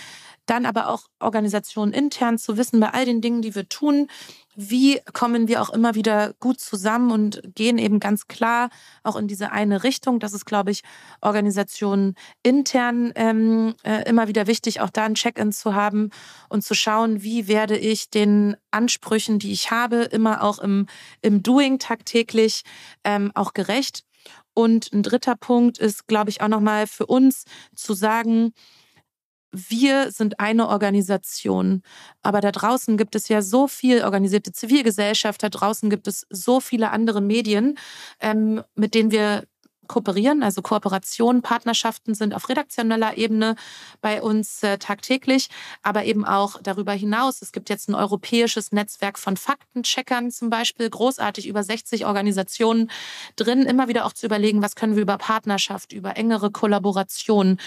Dann aber auch Organisationen intern zu wissen, bei all den Dingen, die wir tun, wie kommen wir auch immer wieder gut zusammen und gehen eben ganz klar auch in diese eine Richtung. Das ist, glaube ich, Organisationen intern ähm, äh, immer wieder wichtig, auch da ein Check-in zu haben und zu schauen, wie werde ich den Ansprüchen, die ich habe, immer auch im, im Doing tagtäglich ähm, auch gerecht. Und ein dritter Punkt ist, glaube ich, auch nochmal für uns zu sagen, wir sind eine Organisation, aber da draußen gibt es ja so viel organisierte Zivilgesellschaft, da draußen gibt es so viele andere Medien, ähm, mit denen wir kooperieren, also Kooperationen, Partnerschaften sind auf redaktioneller Ebene bei uns äh, tagtäglich, aber eben auch darüber hinaus. Es gibt jetzt ein europäisches Netzwerk von Faktencheckern zum Beispiel, großartig über 60 Organisationen drin, immer wieder auch zu überlegen, was können wir über Partnerschaft, über engere Kollaboration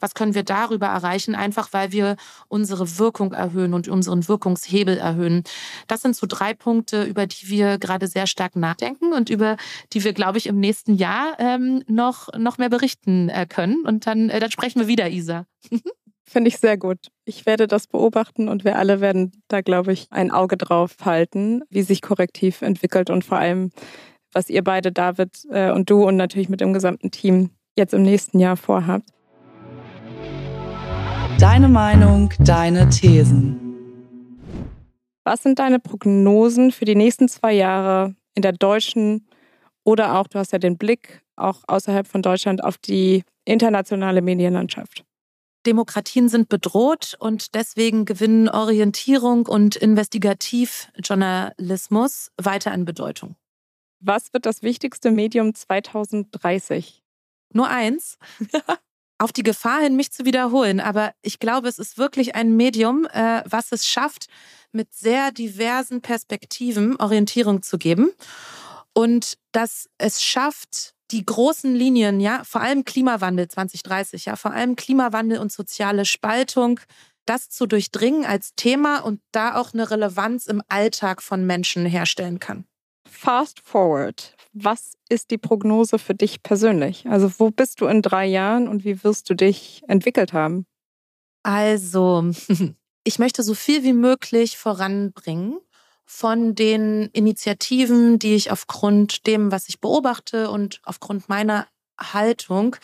was können wir darüber erreichen, einfach weil wir unsere Wirkung erhöhen und unseren Wirkungshebel erhöhen. Das sind so drei Punkte, über die wir gerade sehr stark nachdenken und über die wir, glaube ich, im nächsten Jahr ähm, noch, noch mehr berichten äh, können. Und dann, äh, dann sprechen wir wieder, Isa. Finde ich sehr gut. Ich werde das beobachten und wir alle werden da, glaube ich, ein Auge drauf halten, wie sich korrektiv entwickelt und vor allem, was ihr beide, David äh, und du und natürlich mit dem gesamten Team jetzt im nächsten Jahr vorhabt. Deine Meinung, deine Thesen. Was sind deine Prognosen für die nächsten zwei Jahre in der deutschen oder auch, du hast ja den Blick auch außerhalb von Deutschland auf die internationale Medienlandschaft? Demokratien sind bedroht und deswegen gewinnen Orientierung und Investigativjournalismus weiter an Bedeutung. Was wird das wichtigste Medium 2030? Nur eins. auf die Gefahr hin, mich zu wiederholen, aber ich glaube, es ist wirklich ein Medium, äh, was es schafft, mit sehr diversen Perspektiven Orientierung zu geben und dass es schafft, die großen Linien, ja, vor allem Klimawandel 2030, ja, vor allem Klimawandel und soziale Spaltung, das zu durchdringen als Thema und da auch eine Relevanz im Alltag von Menschen herstellen kann. Fast forward. Was ist die Prognose für dich persönlich? Also wo bist du in drei Jahren und wie wirst du dich entwickelt haben? Also, ich möchte so viel wie möglich voranbringen von den Initiativen, die ich aufgrund dem, was ich beobachte und aufgrund meiner Haltung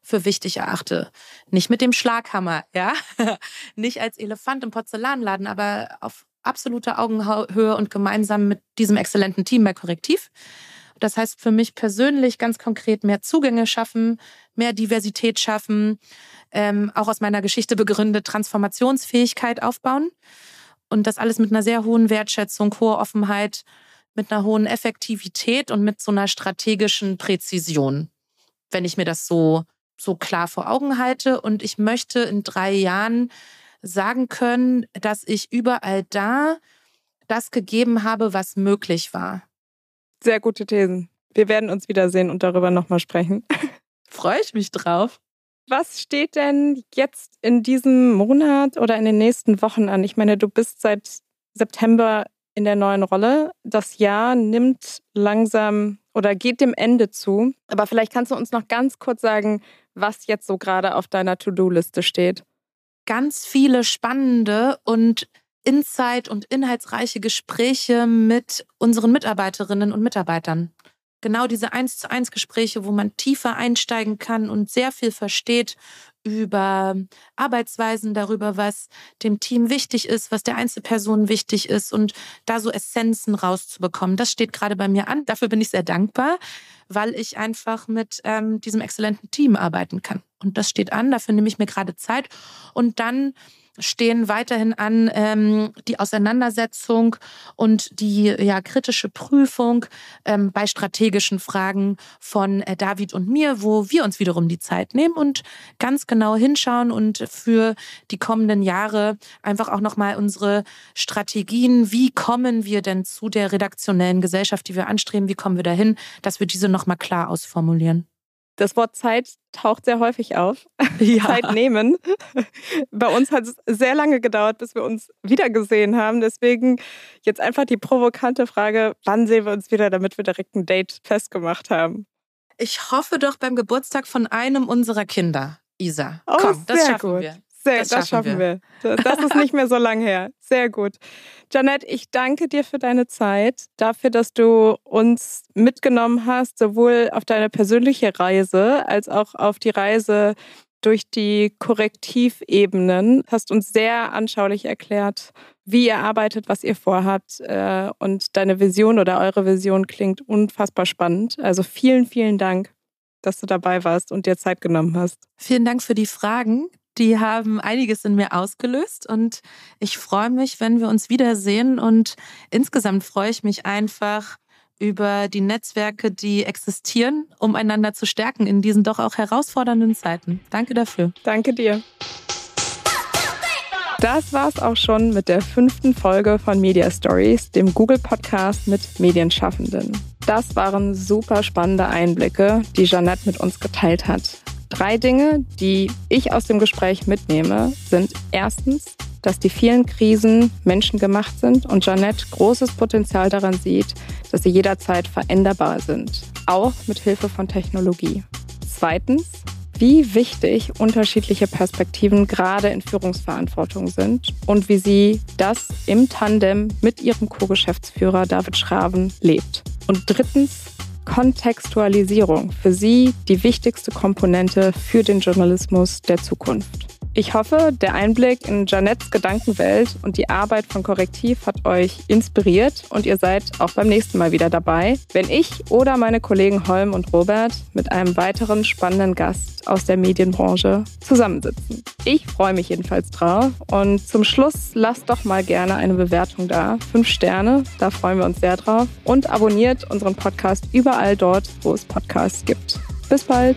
für wichtig erachte. Nicht mit dem Schlaghammer, ja, nicht als Elefant im Porzellanladen, aber auf absoluter Augenhöhe und gemeinsam mit diesem exzellenten Team bei Korrektiv. Das heißt für mich persönlich ganz konkret mehr Zugänge schaffen, mehr Diversität schaffen, ähm, auch aus meiner Geschichte begründet Transformationsfähigkeit aufbauen und das alles mit einer sehr hohen Wertschätzung, hoher Offenheit, mit einer hohen Effektivität und mit so einer strategischen Präzision, wenn ich mir das so so klar vor Augen halte. Und ich möchte in drei Jahren sagen können, dass ich überall da das gegeben habe, was möglich war. Sehr gute Thesen. Wir werden uns wiedersehen und darüber nochmal sprechen. Freue ich mich drauf. Was steht denn jetzt in diesem Monat oder in den nächsten Wochen an? Ich meine, du bist seit September in der neuen Rolle. Das Jahr nimmt langsam oder geht dem Ende zu. Aber vielleicht kannst du uns noch ganz kurz sagen, was jetzt so gerade auf deiner To-Do-Liste steht ganz viele spannende und insight- und inhaltsreiche Gespräche mit unseren Mitarbeiterinnen und Mitarbeitern. Genau diese eins zu eins Gespräche, wo man tiefer einsteigen kann und sehr viel versteht über Arbeitsweisen, darüber, was dem Team wichtig ist, was der Einzelperson wichtig ist und da so Essenzen rauszubekommen. Das steht gerade bei mir an. Dafür bin ich sehr dankbar, weil ich einfach mit ähm, diesem exzellenten Team arbeiten kann. Und das steht an, dafür nehme ich mir gerade Zeit. Und dann stehen weiterhin an ähm, die Auseinandersetzung und die ja, kritische Prüfung ähm, bei strategischen Fragen von äh, David und mir, wo wir uns wiederum die Zeit nehmen und ganz genau hinschauen und für die kommenden Jahre einfach auch nochmal unsere Strategien, wie kommen wir denn zu der redaktionellen Gesellschaft, die wir anstreben, wie kommen wir dahin, dass wir diese nochmal klar ausformulieren. Das Wort Zeit taucht sehr häufig auf. Ja. Zeit nehmen. Bei uns hat es sehr lange gedauert, bis wir uns wiedergesehen haben. Deswegen jetzt einfach die provokante Frage, wann sehen wir uns wieder, damit wir direkt ein Date festgemacht haben? Ich hoffe doch beim Geburtstag von einem unserer Kinder, Isa. Oh, Komm, das schaffen gut. wir. Sehr, das, das schaffen, wir. wir. Das ist nicht mehr so lang her. Sehr gut. Janette, ich danke dir für deine Zeit, dafür, dass du uns mitgenommen hast, sowohl auf deine persönliche Reise als auch auf die Reise durch die Korrektivebenen. Hast uns sehr anschaulich erklärt, wie ihr arbeitet, was ihr vorhabt. Äh, und deine Vision oder eure Vision klingt unfassbar spannend. Also vielen, vielen Dank dass du dabei warst und dir Zeit genommen hast. Vielen Dank für die Fragen. Die haben einiges in mir ausgelöst und ich freue mich, wenn wir uns wiedersehen und insgesamt freue ich mich einfach über die Netzwerke, die existieren, um einander zu stärken in diesen doch auch herausfordernden Zeiten. Danke dafür. Danke dir. Das war's auch schon mit der fünften Folge von Media Stories, dem Google Podcast mit Medienschaffenden. Das waren super spannende Einblicke, die Jeanette mit uns geteilt hat. Drei Dinge, die ich aus dem Gespräch mitnehme, sind erstens, dass die vielen Krisen menschengemacht sind und Jeanette großes Potenzial daran sieht, dass sie jederzeit veränderbar sind, auch mit Hilfe von Technologie. Zweitens, wie wichtig unterschiedliche Perspektiven gerade in Führungsverantwortung sind und wie sie das im Tandem mit ihrem Co-Geschäftsführer David Schraven lebt. Und drittens, Kontextualisierung für Sie die wichtigste Komponente für den Journalismus der Zukunft. Ich hoffe, der Einblick in Janettes Gedankenwelt und die Arbeit von Korrektiv hat euch inspiriert und ihr seid auch beim nächsten Mal wieder dabei, wenn ich oder meine Kollegen Holm und Robert mit einem weiteren spannenden Gast aus der Medienbranche zusammensitzen. Ich freue mich jedenfalls drauf und zum Schluss lasst doch mal gerne eine Bewertung da. Fünf Sterne, da freuen wir uns sehr drauf und abonniert unseren Podcast überall dort, wo es Podcasts gibt. Bis bald!